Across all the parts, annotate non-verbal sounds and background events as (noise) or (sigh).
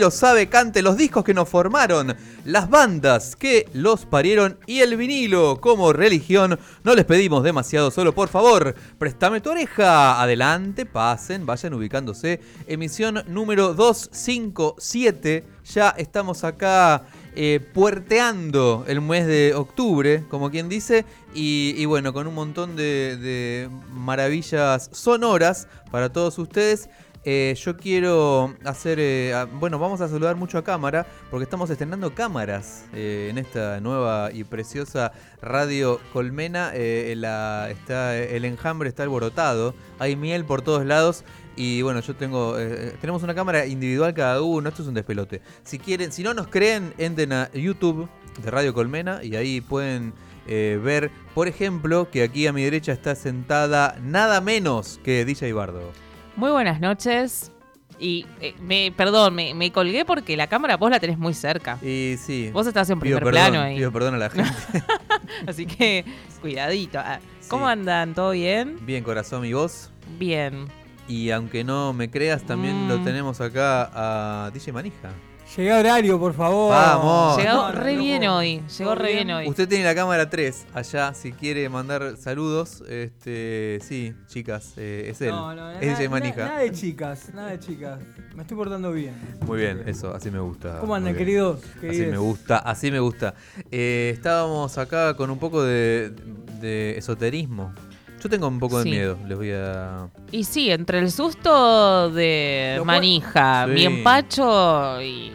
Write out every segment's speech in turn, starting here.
lo sabe, cante los discos que nos formaron, las bandas que los parieron y el vinilo como religión. No les pedimos demasiado, solo por favor, préstame tu oreja. Adelante, pasen, vayan ubicándose. Emisión número 257. Ya estamos acá eh, puerteando el mes de octubre, como quien dice, y, bueno, con un montón de maravillas sonoras para todos ustedes. Eh, yo quiero hacer, eh, bueno, vamos a saludar mucho a cámara, porque estamos estrenando cámaras eh, en esta nueva y preciosa radio Colmena. Eh, el enjambre está alborotado, hay miel por todos lados. Y bueno, yo tengo, tenemos una cámara individual cada uno, esto es un despelote. Si quieren, si no nos creen, entren a YouTube de Radio Colmena y ahí pueden ver, por ejemplo, que aquí a mi derecha está sentada nada menos que DJ Bardo. Muy buenas noches. Y eh, me, perdón, me, me colgué porque la cámara vos la tenés muy cerca. Y sí, Vos estás en pido primer perdón, plano ahí. pido perdón a la (laughs) gente. Así que cuidadito. Ah, ¿Cómo Sí. andan? ¿Todo bien? Bien, corazón, mi voz. Bien. Y aunque no me creas, también lo Mm. tenemos acá a DJ Manija. Llegué a horario, por favor. Vamos. Llegó re no bien hoy. Llegó ¿Todo re bien? bien hoy. Usted tiene la cámara 3 allá, si quiere mandar saludos. Este, sí, chicas, eh, es él. No, no, es nada- Manija. Nada de chicas, nada de chicas. Me estoy portando bien. Muy bien, eso, así me gusta. ¿Cómo andan, queridos? Así me gusta, así me gusta. Eh, estábamos acá con un poco de, de esoterismo. Yo tengo un poco de Sí. miedo, les voy a... Y sí, entre el susto de manija, Sí. mi empacho y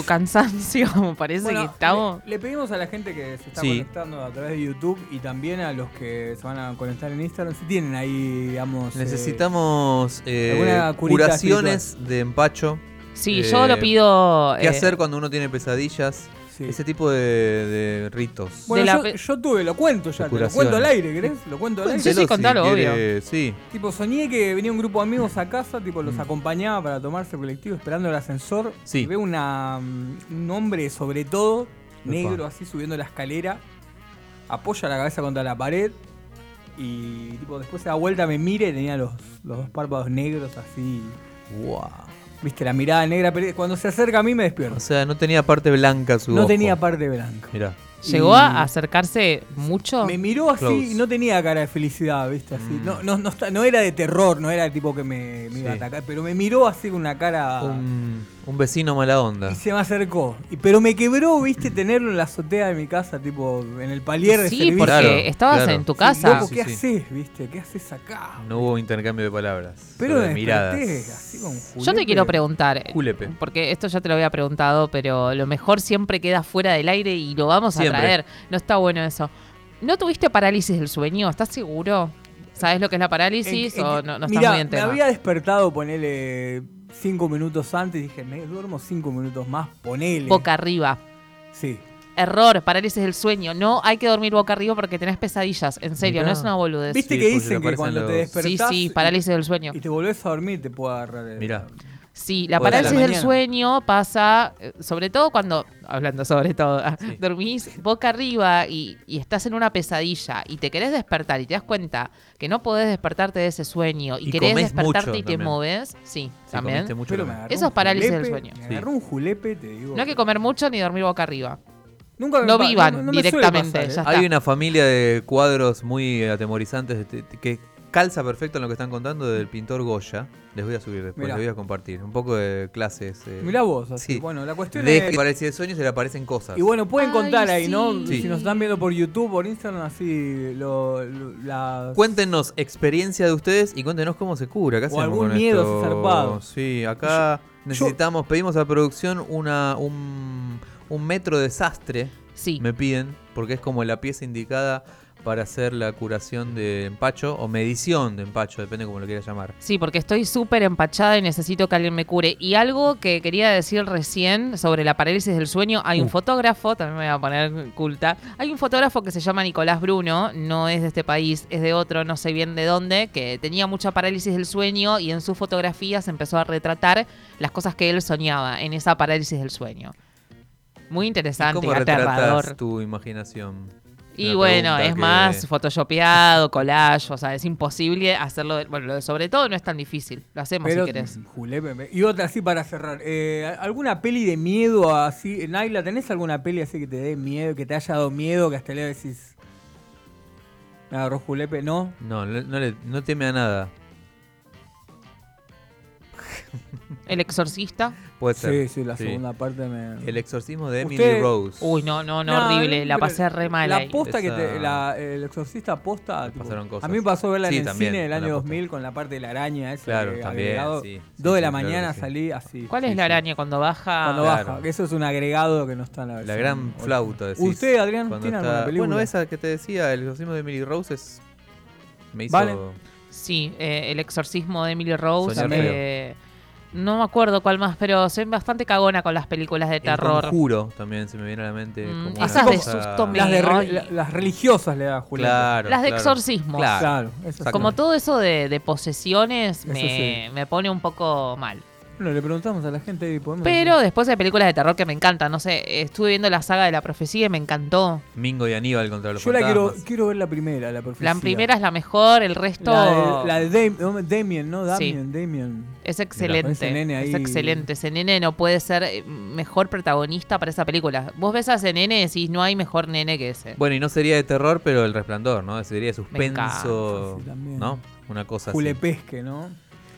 tu cansancio, (laughs) me parece Bueno, que estamos. Le, le pedimos a la gente que se está Sí. conectando a través de YouTube y también a los que se van a conectar en Instagram. Si tienen ahí, digamos. eh, Necesitamos eh, curaciones de empacho. Sí, eh, yo lo pido. ¿Qué eh, hacer cuando uno tiene pesadillas? Sí. Ese tipo de, de ritos. Bueno, de yo, pe- yo tuve, lo cuento ya, te lo cuento al aire, ¿querés? Lo cuento al aire. Sí, sí, contalo, si obvio. quiere, Sí. Tipo, soñé que venía un grupo de amigos a casa, tipo, los Mm. acompañaba para tomarse el colectivo esperando el ascensor. Sí. Y veo una, mm, un hombre, sobre todo, negro, así subiendo la escalera, apoya la cabeza contra la pared y, tipo, después se da vuelta, me mira y tenía los, los dos párpados negros así. Wow. Viste, la mirada negra, pero cuando se acerca a mí me O despierto. sea, no tenía parte blanca su No ojo. tenía parte blanca. Mirá. ¿Llegó Y- a acercarse mucho? Me miró así Close. y no tenía cara de felicidad, ¿viste? Así. Mm. No, no, no, no era de terror, no era tipo que me, me iba a atacar, pero me miró así con una cara. Un, un vecino mala onda. Y se me acercó. Y, pero me quebró, ¿viste? Tenerlo en la azotea de mi casa, tipo en el palier de sí, servicio. porque Claro, estabas claro. en tu Sí, casa. Loco, Sí, ¿qué sí. haces, viste? ¿Qué haces acá? No hubo intercambio de palabras. pero de miradas. así con Yo te quiero preguntar, Julepe. porque esto ya te lo había preguntado, pero lo mejor siempre queda fuera del aire y lo vamos a Siempre. traer. No está bueno eso. ¿No tuviste parálisis del sueño? ¿Estás seguro? ¿Sabes lo que es la parálisis En- en- o no, no estás mirá, muy en me había despertado, ponele cinco minutos antes. Dije, me duermo cinco minutos más, ponele. Boca arriba. Sí. Error, parálisis del sueño. No hay que dormir boca arriba porque tenés pesadillas. En serio, Mirá. no es una boludez. ¿Viste Sí, que dicen que cuando te los- Sí, despertás sí, parálisis del sueño. y te volvés a dormir te puede agarrar el- Mirá. Sí, la parálisis del sueño pasa, eh, sobre todo cuando, hablando sobre todo, ah, Sí. dormís boca arriba y, y estás en una pesadilla y te querés despertar y te das cuenta que no podés despertarte de ese sueño y, Y querés despertarte mucho y te moves, sí, Sí, también. mucho Eso es parálisis del sueño. Me agarró un julepe, te digo. No hay que comer mucho ni dormir boca arriba. Nunca no vivan no- directamente, pasar, ¿eh? Hay una familia de cuadros muy atemorizantes que calza perfecto en lo que están contando del pintor Goya. Les voy a subir después, Mirá. les voy a compartir. Un poco de clases. eh, Mirá vos, así. Sí. Bueno, la cuestión de es... que parecía de sueños se le aparecen cosas. Y bueno, pueden Ay, contar ahí, ¿no? sí. Si nos están viendo por YouTube, por Instagram, así, lo, lo- las... Cuéntenos experiencia de ustedes y cuéntenos cómo se cura. ¿Qué O algún con miedo esto? zarpado. Sí, acá necesitamos, pedimos a producción una, un, un metro de sastre. Sí, Me piden, porque es como la pieza indicada para hacer la curación de empacho o medición de empacho, depende como lo quieras llamar. sí, porque estoy súper empachada y necesito que alguien me cure. Y algo que quería decir recién sobre la parálisis del sueño, hay un fotógrafo, también me voy a poner culta, hay un fotógrafo que se llama Nicolás Bruno, no es de este país, es de otro, no sé bien de dónde, que tenía mucha parálisis del sueño y en sus fotografías empezó a retratar las cosas que él soñaba en esa parálisis del sueño. Muy ¿Y interesante, ¿Cómo y aterrador. retratas tu imaginación? Y bueno, es que- más photoshopeado, collage, o sea, es imposible hacerlo. de- bueno, lo de sobre todo no es tan difícil. Lo hacemos Pero, si querés. Y otra así para cerrar. Eh, ¿Alguna peli de miedo así? Naila, ¿tenés alguna peli así que te dé miedo, que te haya dado miedo, que hasta le decís... Me agarró Julepe, ¿no? No, no, no le- no teme a nada. El exorcista. Puede ser. Sí, sí, la Sí. segunda parte me... El exorcismo de Emily Usted- Rose. Uy, no, no, no, No, horrible. La pasé re mal La ahí. posta que te, la- el exorcista posta. Tipo, pasaron cosas. A mí me pasó verla Sí, en el también, cine del la año posta. 2000 con la parte de la araña esa. Claro, que también, agregado. sí, sí, Dos de sí, la claro mañana salí así. ¿Cuál Sí, es la araña cuando baja? Cuando Claro. baja, que eso es un agregado que no está en la La versión gran original. flauta. decís. ¿Usted, Adrián, Cuando tiene está- alguna película? Bueno, esa que te decía, el exorcismo de Emily Rose es... Me hizo... Vale. Sí, eh, el exorcismo de Emily Rose. No me acuerdo cuál más, pero soy bastante cagona con las películas de El terror. Conjuro también se me viene a la mente. Mm, como esas de cosa- susto me- Las, de re- la- las religiosas le da Julián. Claro, Las de claro. exorcismos. Claro. Claro. Como todo eso de, de posesiones me, sí. me pone un poco mal. Bueno, le preguntamos a la gente y podemos. Pero después hay películas de terror que me encantan. No sé, estuve viendo la saga de la profecía y me encantó. Mingo y Aníbal contra los Yo la quiero, quiero ver la primera, la profecía. La primera es la mejor, el resto La de, la de Dam- no, Damien, ¿no? Sí. Damien, Damien. es excelente. ese nene ahí- Es excelente. Ese nene no puede ser eh, mejor protagonista para esa película. Vos ves a ese nene y decís, no hay mejor nene que ese. Bueno, y no sería de terror, pero el resplandor, ¿no? Sería de suspenso, sí. ¿no? Una cosa así. Julepesque, ¿no?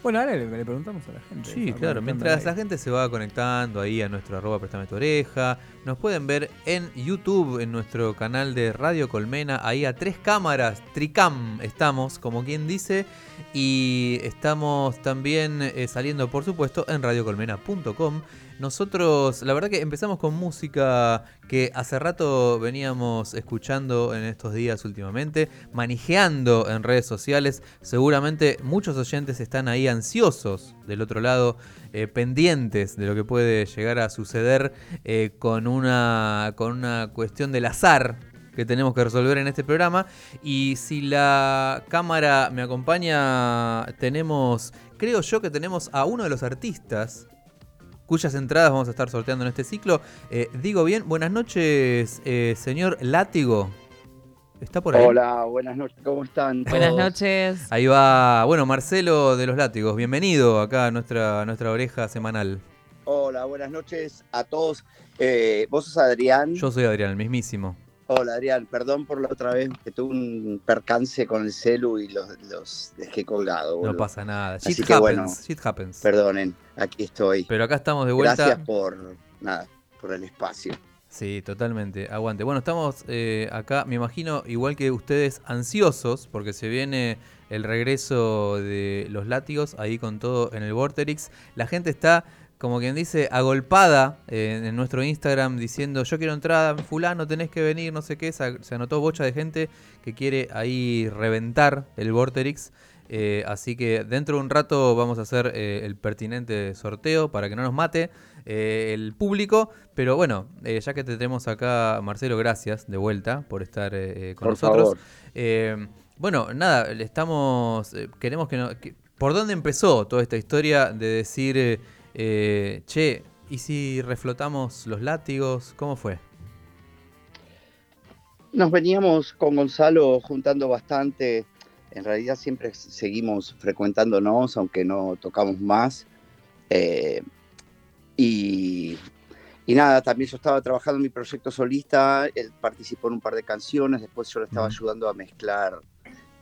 Bueno, ahora le, le preguntamos a la gente. Sí, claro. Mientras la gente se va conectando ahí a nuestro arroba préstame tu oreja, nos pueden ver en YouTube, en nuestro canal de Radio Colmena, ahí a tres cámaras, Tricam estamos, como quien dice, y estamos también eh, saliendo, por supuesto, en radiocolmena.com. Nosotros, la verdad que empezamos con música que hace rato veníamos escuchando en estos días últimamente, manejando en redes sociales. Seguramente muchos oyentes están ahí ansiosos del otro lado, eh, pendientes de lo que puede llegar a suceder eh, con, una, con una cuestión del azar que tenemos que resolver en este programa. Y si la cámara me acompaña, tenemos, creo yo que tenemos a uno de los artistas cuyas entradas vamos a estar sorteando en este ciclo. Eh, digo bien, buenas noches, eh, señor Látigo. ¿Está por ahí? Hola, buenas noches, ¿cómo están? Buenas noches. Ahí va, bueno, Marcelo de los Látigos, bienvenido acá a nuestra, a nuestra oreja semanal. Hola, buenas noches a todos. Eh, ¿Vos sos Adrián? Yo soy Adrián, el mismísimo. Hola, Adrián, perdón por la otra vez que tuve un percance con el celu y los, los dejé colgado. No boludo. pasa nada. Así Shit que happens, bueno, shit happens. Perdonen, aquí estoy. Pero acá estamos de vuelta. Gracias por, nada, por el espacio. Sí, totalmente. Aguante. Bueno, estamos eh, acá, me imagino, igual que ustedes, ansiosos, porque se viene el regreso de los látigos ahí con todo en el Vorterix. La gente está, como quien dice, agolpada eh, en nuestro Instagram diciendo: Yo quiero entrada, Fulano, tenés que venir, no sé qué. Se, se anotó bocha de gente que quiere ahí reventar el Vorterix. Eh, así que dentro de un rato vamos a hacer eh, el pertinente sorteo para que no nos mate eh, el público. Pero bueno, ya que te tenemos acá, Marcelo, gracias de vuelta por estar con Por nosotros. favor. Bueno, nada, estamos. queremos que, no- que- ¿Por dónde empezó toda esta historia de decir, eh, che, ¿y si reflotamos los látigos? ¿Cómo fue? Nos veníamos con Gonzalo juntando bastante. En realidad siempre seguimos frecuentándonos, aunque no tocamos más. Eh, y, y nada, también yo estaba trabajando en mi proyecto solista. Él participó en un par de canciones. Después yo le estaba ayudando a mezclar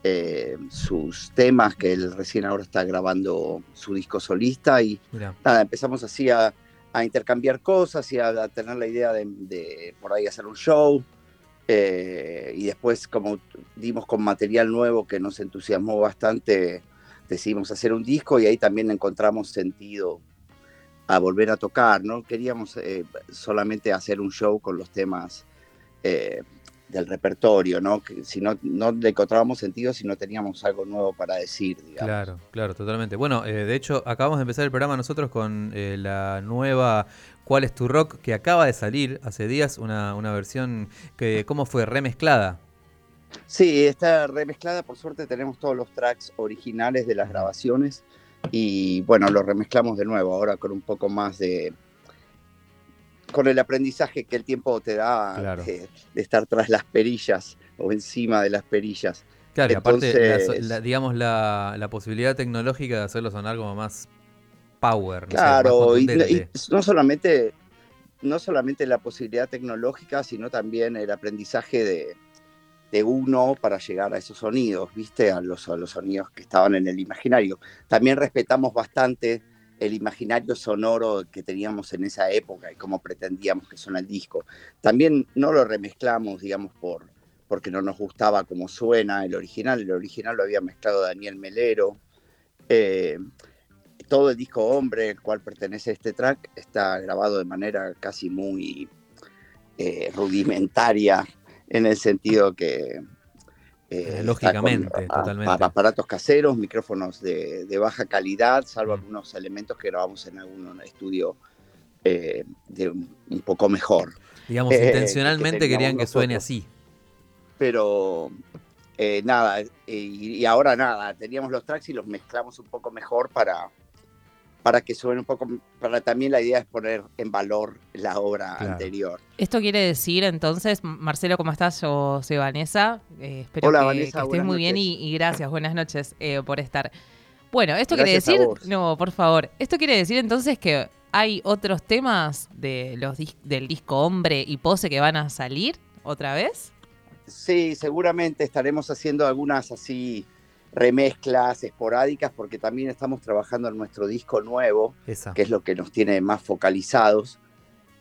eh, sus temas, que él recién ahora está grabando su disco solista. Y Mira, nada, empezamos así a, a intercambiar cosas y a, a tener la idea de, de por ahí hacer un show. Eh, y después, como dimos con material nuevo que nos entusiasmó bastante, decidimos hacer un disco y ahí también encontramos sentido a volver a tocar. No queríamos eh, solamente hacer un show con los temas eh, del repertorio, ¿no? Que si no, no le encontrábamos sentido si no teníamos algo nuevo para decir, digamos. claro, claro, totalmente. Bueno, eh, de hecho, acabamos de empezar el programa nosotros con eh, la nueva ¿Cuál es tu rock? que acaba de salir hace días, una, una versión que, ¿cómo fue? Remezclada. Sí, está remezclada. Por suerte tenemos todos los tracks originales de las grabaciones y bueno, lo remezclamos de nuevo ahora con un poco más de... con el aprendizaje que el tiempo te da Claro. de, de estar tras las perillas o encima de las perillas. Claro, y aparte, la- Entonces- la- digamos, la, la posibilidad tecnológica de hacerlo sonar como más power. no más Claro, y no solamente no solamente la posibilidad tecnológica, sino también el aprendizaje de, de uno para llegar a esos sonidos, ¿viste? A los, a los sonidos que estaban en el imaginario. También respetamos bastante el imaginario sonoro que teníamos en esa época y cómo pretendíamos que suena el disco. También no lo remezclamos, digamos, por, porque no nos gustaba cómo suena el original. El original lo había mezclado Daniel Melero. Eh, todo el disco Hombre, el cual pertenece a este track, está grabado de manera casi muy eh, rudimentaria, en el sentido que... Eh, está lógicamente, con, totalmente. a- aparatos caseros, micrófonos de, de baja calidad, salvo algunos elementos que grabamos en algún estudio eh, de un, un poco mejor. Digamos, eh, intencionalmente querían que suene así. Pero eh, nada, eh, y, y ahora nada, teníamos los tracks y los mezclamos un poco mejor para, para que suene un poco, para también la idea es poner en valor la obra Claro. anterior. Esto quiere decir entonces, Marcelo, ¿cómo estás? Yo soy Vanessa. Eh, espero Hola, que, Vanessa, que estés muy bien y, y gracias, buenas noches eh, por estar. Bueno, esto Gracias quiere decir, no, por favor, esto quiere decir entonces que hay otros temas de los dis- del disco Hombre y Pose que van a salir otra vez. Sí, seguramente estaremos haciendo algunas así remezclas esporádicas porque también estamos trabajando en nuestro disco nuevo, Esa. que es lo que nos tiene más focalizados.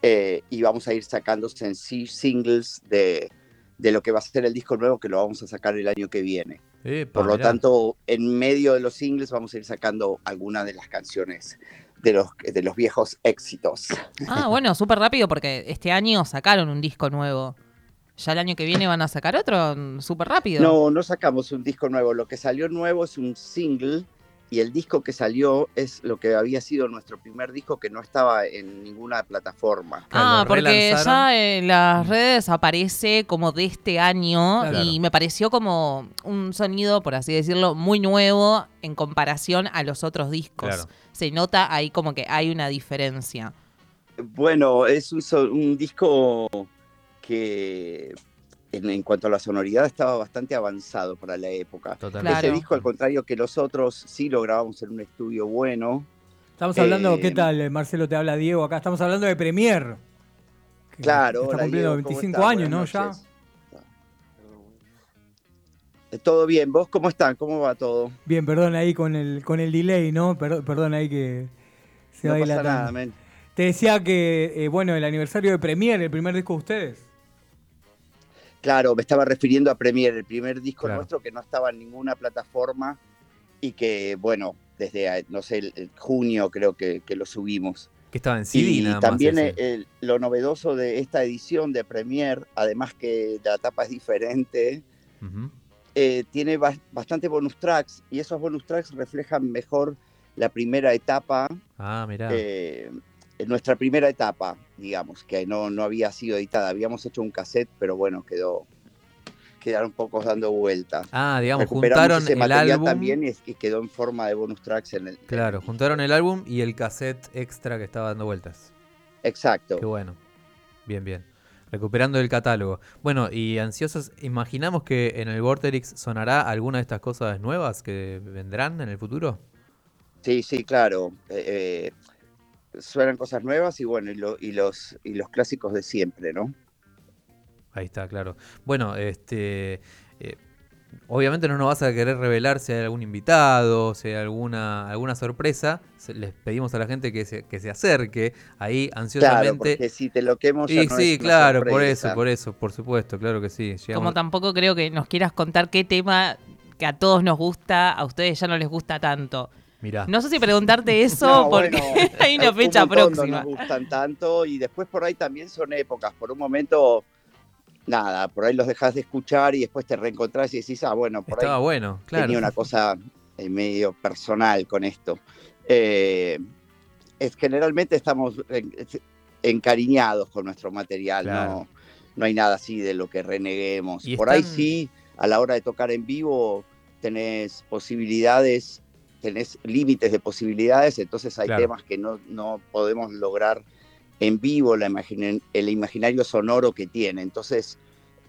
eh, y vamos a ir sacando singles de, de lo que va a ser el disco nuevo que lo vamos a sacar el año que viene. Epa, Por lo mirá. tanto, en medio de los singles vamos a ir sacando algunas de las canciones de los, de los viejos éxitos. Ah, bueno, súper rápido porque este año sacaron un disco nuevo. Ya el año que viene van a sacar otro súper rápido. No, no sacamos un disco nuevo. Lo que salió nuevo es un single y el disco que salió es lo que había sido nuestro primer disco que no estaba en ninguna plataforma. Ah, lo porque ya en las redes aparece como de este año Claro. y me pareció como un sonido, por así decirlo, muy nuevo en comparación a los otros discos. Claro. Se nota ahí como que hay una diferencia. Bueno, es un disco que en, en cuanto a la sonoridad estaba bastante avanzado para la época. Totalmente. Claro. Ese disco, al contrario que los otros, sí lo grabamos en un estudio bueno. Estamos hablando, Eh, ¿qué tal? Marcelo, te habla Diego acá. Estamos hablando de Premier. Claro, Está hola, cumpliendo Diego, ¿cómo 25 estás? años, ¿no? Buenas Ya. noches. Eh, Todo bien, ¿vos cómo están? ¿Cómo va todo? Bien, perdón ahí con el, con el delay, ¿no? Per- Perdón ahí que se no va pasa nada, men. Te decía que, eh, bueno, el aniversario de Premier, el primer disco de ustedes. Claro, me estaba refiriendo a Premiere, el primer disco Claro. nuestro que no estaba en ninguna plataforma y que, bueno, desde, eh, no sé, el, el junio creo que, que lo subimos. Que estaba en CD y nada más también ese. eh, el- lo novedoso de esta edición de Premiere, además que la tapa es diferente, eh, tiene bas- bastante bonus tracks y esos bonus tracks reflejan mejor la primera etapa Ah, mirá. eh, en nuestra primera etapa, digamos, que no, no había sido editada. Habíamos hecho un cassette, pero bueno, quedó quedaron pocos dando vueltas. ah, digamos, Recuperamos juntaron ese el álbum. también y, y quedó en forma de bonus tracks en el. en Claro, el- juntaron el álbum y el cassette extra que estaba dando vueltas. Exacto. Qué bueno. Bien, bien. Recuperando el catálogo. Bueno, y ansiosos, imaginamos que en el Vorterix sonará alguna de estas cosas nuevas que vendrán en el futuro. Sí, sí, claro. Eh, eh, suenan cosas nuevas y bueno, y, lo- y los, y los clásicos de siempre, ¿no? Ahí está, claro. Bueno, este. eh, obviamente no nos vas a querer revelar si hay algún invitado, si hay alguna, alguna sorpresa. Se- les pedimos a la gente que se, que se acerque ahí Claro, ansiosamente. porque si te lo quemo ya y no sí, es una claro, por eso, por eso, por supuesto, claro que sí. Como tampoco creo que nos quieras contar qué tema que a todos nos gusta, a ustedes ya no les gusta tanto. Mirá. No sé si preguntarte eso No, porque bueno, (laughs) hay una un fecha montón próxima. No nos gustan tanto y después por ahí también son épocas. Por un momento, nada, por ahí los dejas de escuchar y después te reencontrás y decís, ah, bueno, por Estaba ahí bueno, claro. tenía una cosa eh, medio personal con esto. Eh, es generalmente estamos en- encariñados con nuestro material, Claro. no, no hay nada así de lo que reneguemos. Y Por ahí sí, a la hora de tocar en vivo tenés posibilidades, tenés límites de posibilidades, entonces hay Claro. temas que no, no podemos lograr en vivo la el imaginario sonoro que tiene. Entonces,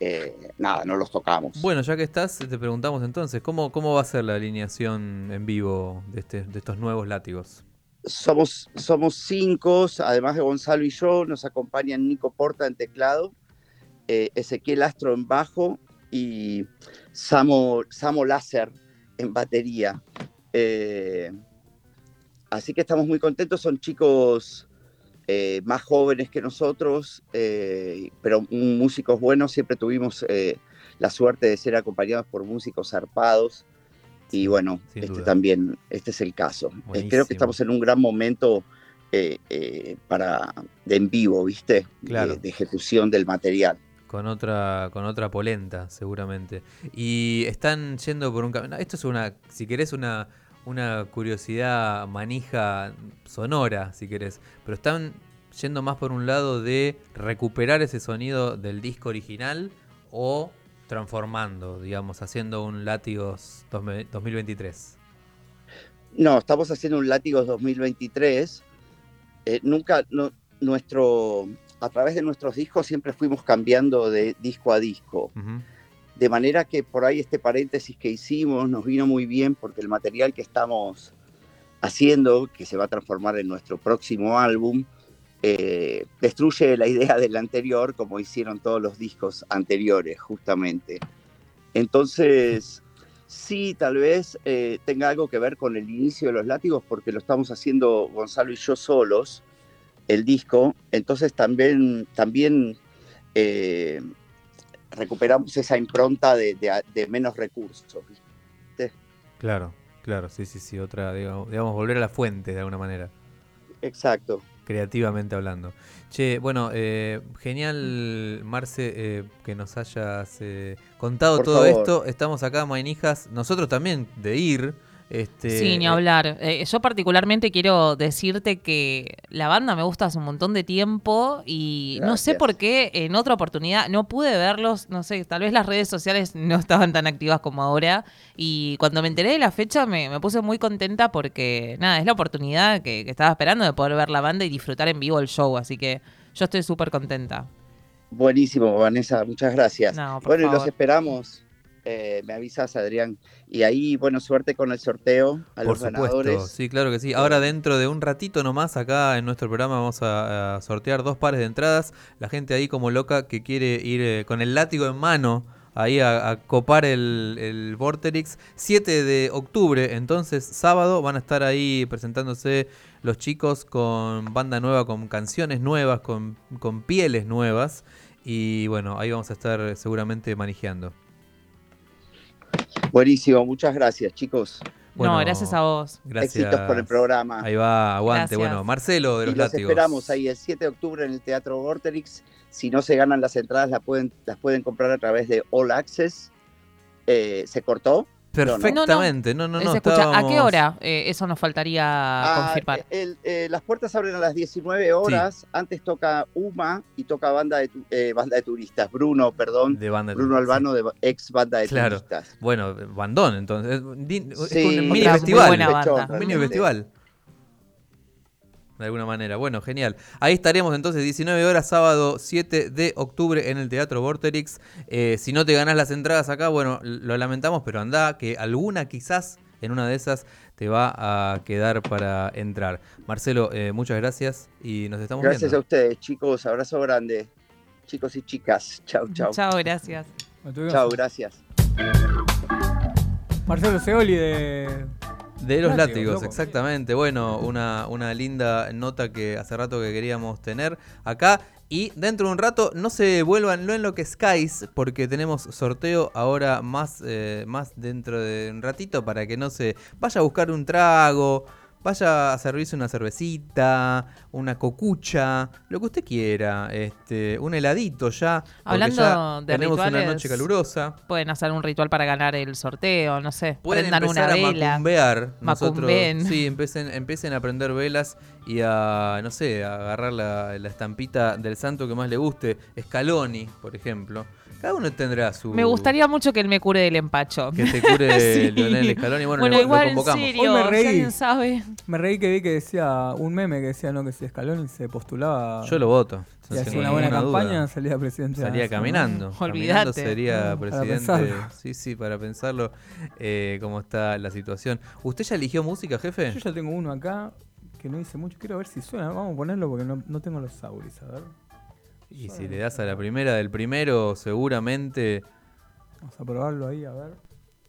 eh, nada, no los tocamos. Bueno, ya que estás, te preguntamos entonces, ¿cómo, cómo va a ser la alineación en vivo de, este, de estos nuevos látigos? Somos, somos cinco, además de Gonzalo y yo, nos acompañan Nico Porta en teclado, eh, Ezequiel Astro en bajo y Samo, Samo Láser en batería. Eh, así que estamos muy contentos, son chicos eh, más jóvenes que nosotros, eh, pero músicos buenos, siempre tuvimos eh, la suerte de ser acompañados por músicos zarpados. Y bueno, este también, este es el caso. creo que estamos en un gran momento para de en vivo, ¿viste? De, ejecución del material. Con otra, con otra polenta, seguramente. Y están yendo por un camino. Esto es una, si querés, una, una curiosidad manija sonora, si querés. Pero están yendo más por un lado de recuperar ese sonido del disco original o transformando, digamos, haciendo un Látigos 2023. No, estamos haciendo un Látigos 2023. Eh, nunca, nuestro, a través de nuestros discos siempre fuimos cambiando de disco a disco. De manera que por ahí este paréntesis que hicimos nos vino muy bien porque el material que estamos haciendo, que se va a transformar en nuestro próximo álbum, eh, destruye la idea del anterior como hicieron todos los discos anteriores, justamente. Entonces, sí, tal vez eh, tenga algo que ver con el inicio de los látigos porque lo estamos haciendo Gonzalo y yo solos, el disco. Entonces también, también eh, recuperamos esa impronta de, menos recursos. Claro, claro, sí, sí, sí, otra, digamos, volver a la fuente de alguna manera. Exacto. Creativamente hablando. Che, bueno, eh, genial, Marce, eh, que nos hayas contado todo esto. Estamos acá, Mainijas, nosotros también de ir este, sí, ni eh, hablar. Eh, yo particularmente quiero decirte que la banda me gusta hace un montón de tiempo y no sé por qué en otra oportunidad no pude verlos, no sé, tal vez las redes sociales no estaban tan activas como ahora y cuando me enteré de la fecha me, puse muy contenta porque nada, es la oportunidad que, estaba esperando de poder ver la banda y disfrutar en vivo el show, así que yo estoy súper contenta. Buenísimo, Vanessa, muchas gracias. bueno, y los esperamos eh, me avisas, Adrián. Y ahí, bueno, suerte con el sorteo a Por los supuesto, sí, claro que sí. Ahora dentro de un ratito nomás, acá en nuestro programa vamos a, sortear dos pares de entradas. La gente ahí como loca que quiere ir eh, con el látigo en mano ahí a, copar el, el, Vorterix. 7 de octubre, entonces sábado, van a estar ahí presentándose los chicos con banda nueva, con canciones nuevas, con, con pieles nuevas. Y bueno, ahí vamos a estar seguramente manejando. Buenísimo, muchas gracias, chicos. no, gracias a vos. Gracias. Éxitos por el programa. Ahí va, aguante. Bueno, Marcelo de los, y los esperamos ahí el 7 de octubre en el Teatro Vorterix. Si no se ganan las entradas, las pueden, las pueden comprar a través de All Access. Eh, ¿Se cortó? Perfectamente, no, no, no. ¿A qué hora? Eh, eso nos faltaría ah, confirmar. Eh, las puertas abren a las 19 horas. Antes toca UMA y toca banda de, eh, banda de turistas. Bruno, perdón. De banda Bruno Albano, de ex banda de turistas. Bueno, bandón, entonces. Es un mini festival. Un mini festival de alguna manera. Bueno, genial. Ahí estaremos entonces 19 horas, sábado 7 de octubre en el Teatro Vorterix. Eh, si no te ganas las entradas acá, bueno, lo lamentamos, pero anda, que alguna quizás en una de esas te va a quedar para entrar. Marcelo, eh, muchas gracias y nos estamos gracias viendo. Gracias a ustedes, chicos. Abrazo grande. Chicos y chicas. Chau, chau. Chao, gracias. Chao, gracias. Marcelo Seoli de de los látigos, exactamente. Bueno, una, una linda nota que hace rato que queríamos tener acá. Y dentro de un rato no se vuelvan no en lo que Skies, porque tenemos sorteo ahora más, eh, más dentro de un ratito para que no se vaya a buscar un trago, vaya a servirse una cervecita, una cocucha, lo que usted quiera, este, un heladito ya. Hablando de tenemos una noche calurosa. Pueden hacer un ritual para ganar el sorteo, no sé. Pueden prendan una vela. A macumbear. Nosotros, sí, empiecen, empiecen a prender velas y a, no sé, a agarrar la, la estampita del santo que más le guste. Scaloni, por ejemplo. Cada uno tendrá su. Me gustaría mucho que él me cure del empacho. Que te cure (laughs) sí. Lionel Scaloni. Bueno, bueno igual, lo convocamos. En serio, Hoy me reí. sabe. Me reí que vi que decía un meme que decía no que si Scaloni se postulaba Yo lo voto. y no hacía una buena campaña, duda. salía presidente. Salía ¿no? (laughs) caminando. Olvídate. Caminando sería No, presidente. Sí, sí, para pensarlo eh, cómo está la situación. ¿Usted ya eligió música, jefe? Yo ya tengo uno acá que no hice mucho. Quiero ver si suena. Vamos a ponerlo porque no, no tengo los auris. A ver. Y si le das a la primera del primero, seguramente. Vamos a probarlo ahí, a ver.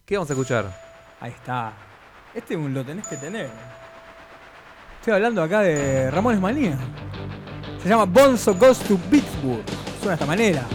¿Qué vamos a escuchar? Ahí está. Este lo tenés que tener. Estoy hablando acá de Ramones Manía. Se llama Bonzo Goes to Pittsburgh. Suena de esta manera.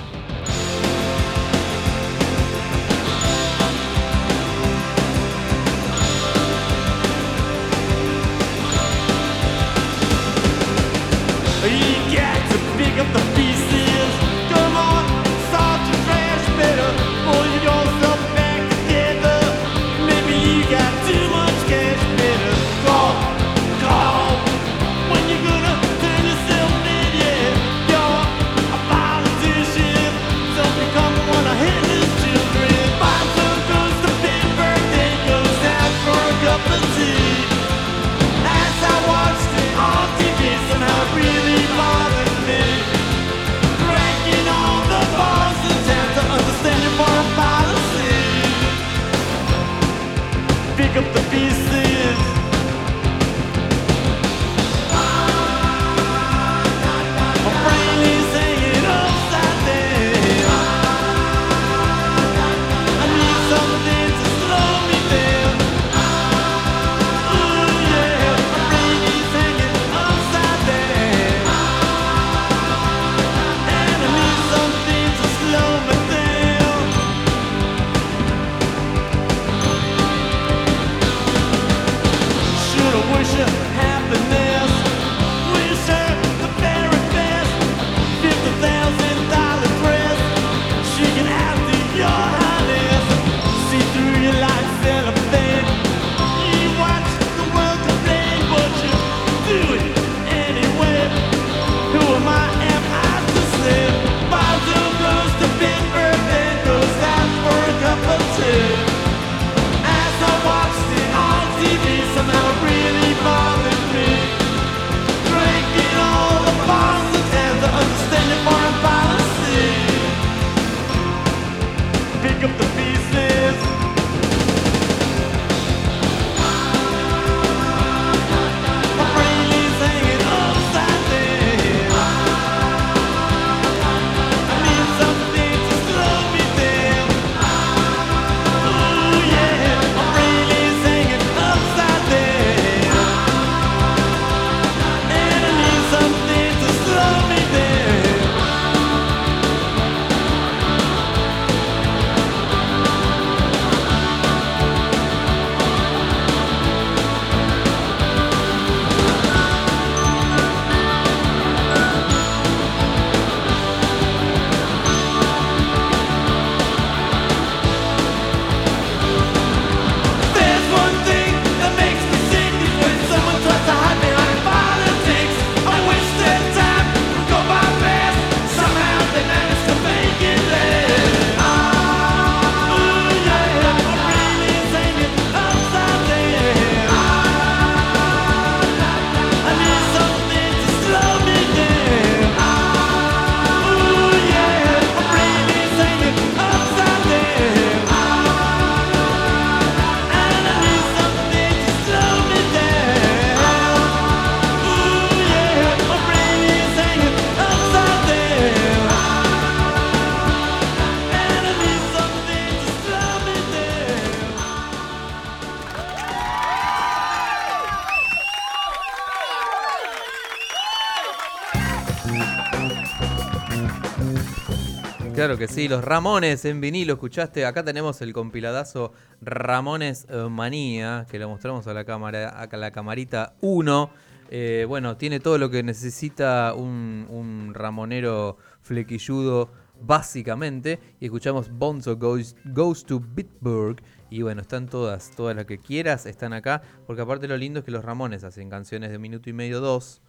Que sí, los Ramones en vinilo, escuchaste, acá tenemos el compiladazo Ramones eh, Manía, que lo mostramos a la cámara, a la camarita 1. Eh, bueno, tiene todo lo que necesita un, un ramonero flequilludo, básicamente. Y escuchamos Bonzo Goes, Goes to Bitburg. Y bueno, están todas, todas las que quieras están acá. Porque aparte lo lindo es que los Ramones hacen canciones de minuto y medio, dos.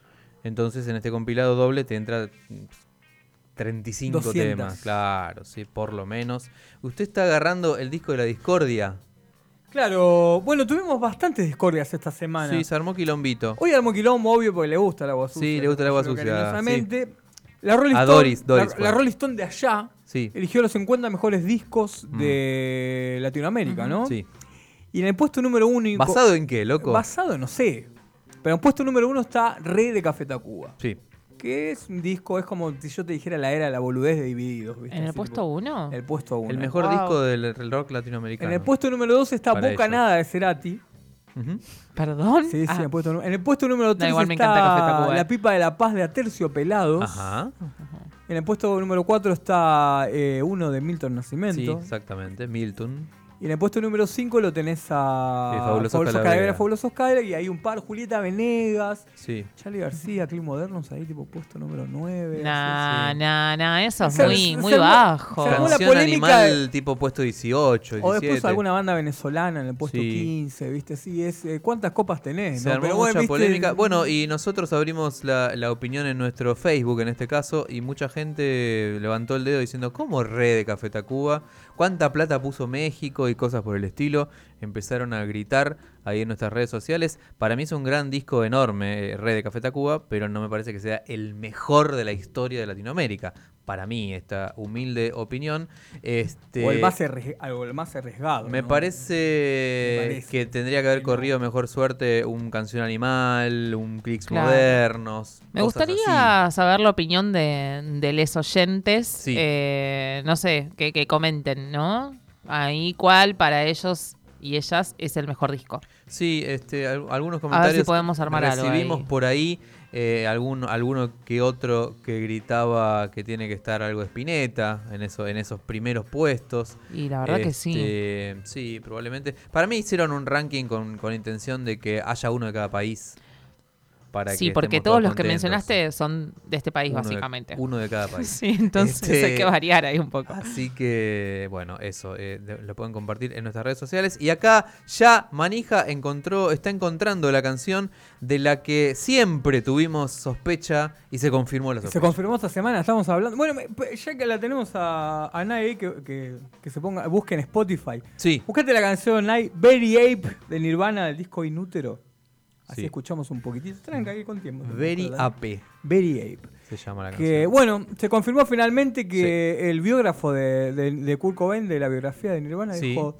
Entonces en este compilado doble te entra 35 200. temas, claro, sí, por lo menos. Usted está agarrando el disco de la discordia. Claro, bueno, tuvimos bastantes discordias esta semana. Sí, se armó quilombito. Hoy armó quilombo, obvio, porque le gusta el agua sucia. Sí, le gusta el agua sucia, cariñosamente. La Rolling A Stone, Doris, Doris la, Rolling Stone de allá Sí. eligió los 50 mejores discos Mm. de Latinoamérica, ¿no? Sí. Y en el puesto número uno... ¿Basado en qué, loco? Basado, no sé. Pero en el puesto número uno está Rey de Café Tacuba. Sí. Que es un disco, es como si yo te dijera la era de la boludez de Divididos. ¿viste? ¿En el Así, puesto tipo, uno? El puesto uno. El mejor Wow. disco del rock latinoamericano. En el puesto número dos está Para Boca ellos. Nada de Cerati. ¿Perdón? Sí, sí, Ah, en, el puesto, nu- en el puesto número 3 igual me está encanta Café Tacuba, eh. La Pipa de la Paz de Aterciopelados. Ajá. En el puesto número 4 está eh, uno de Milton Sí, Nascimento. exactamente. Milton. Y en el puesto número 5 lo tenés a Sí, Fabulosos Fabulosos Calavera. Calavera, Fabulosos Calavera, y hay un par, Julieta Venegas, Sí. Charlie García, Clip Modernos, ahí tipo puesto número 9. Nah, nah, nah, eso es Se- muy, se muy bajo. armó la Canción polémica animal tipo puesto 18, 17. O después alguna banda venezolana en el puesto Sí. 15, ¿viste? Sí, es, eh, ¿cuántas copas tenés? Se no? armó Pero mucha polémica. Bueno, y nosotros abrimos la, la opinión en nuestro Facebook en este caso y mucha gente levantó el dedo diciendo, ¿cómo re de Café Tacuba? ¿Cuánta plata puso México y cosas por el estilo? Empezaron a gritar ahí en nuestras redes sociales. Para mí es un gran disco enorme, eh, Re de Café Tacuba, pero no me parece que sea el mejor de la historia de Latinoamérica. Para mí, esta humilde opinión. Este, O el más, arries- o el más arriesgado. me ¿no? parece, Me parece que tendría que haber corrido mejor suerte un Canción Animal, un Claro. Modernos. Me cosas gustaría saber la opinión de, de les oyentes. Sí. eh, no sé, que, que comenten, ¿no? Ahí cuál para ellos y ellas es el mejor disco. Sí, este, al- algunos ver si comentarios. podemos armar algo Recibimos por ahí eh, algún, alguno que otro que gritaba que tiene que estar algo de Spinetta en, eso, en esos primeros puestos. Y la verdad que sí. Este, Sí, probablemente. Para mí hicieron un ranking con, con intención de que haya uno de cada país. Para Sí, que porque todos los que mencionaste son de este país, Uno de- básicamente. uno de cada (laughs) país. Sí, entonces Este, hay que variar ahí un poco. Así que, bueno, eso, eh, de- lo pueden compartir en nuestras redes sociales. Y acá ya Manija encontró, está encontrando la canción de la que siempre tuvimos sospecha y se confirmó la Se sospecha. confirmó esta semana, estamos hablando. Bueno, ya que la tenemos a, a Nai, que, que, que se ponga, busquen Spotify. Sí, Buscate la canción Nai, Very Ape de Nirvana del disco Inútero. Así Sí. escuchamos un poquitito. Tranca ahí con tiempo. Very Pero dale. AP Very Ape. se llama la Que canción. bueno, se confirmó finalmente que el biógrafo de, de, de Kurt Cobain, de la biografía de Nirvana, Sí. dijo.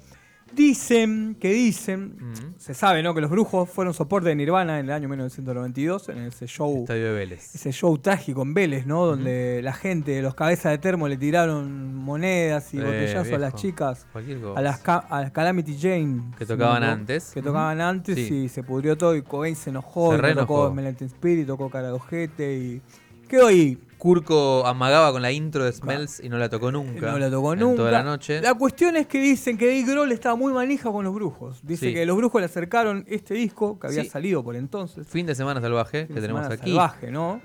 Dicen, que dicen, Mm. se sabe, ¿no? Que los brujos fueron soporte de Nirvana en el año 1992, en ese show Estadio de Vélez. ese show trágico en Vélez, ¿no? Donde la gente, los cabezas de termo le tiraron monedas y Eh, botellazos a las. Chicas, a las, a las Calamity Jane. Que no tocaban antes. Que tocaban antes Sí. y se pudrió todo y Cobain se enojó, Se y tocó Spirit, tocó cara de ojete y quedó ahí. Kurko amagaba con la intro de Smells y no la tocó nunca. No la tocó en nunca. Toda la noche. La cuestión es que dicen que Dave Grohl estaba muy manija con los brujos. Dice Sí. que los brujos le acercaron este disco que había Sí. salido por entonces. Fin de semana salvaje Fin que de tenemos semana aquí. Salvaje, ¿no?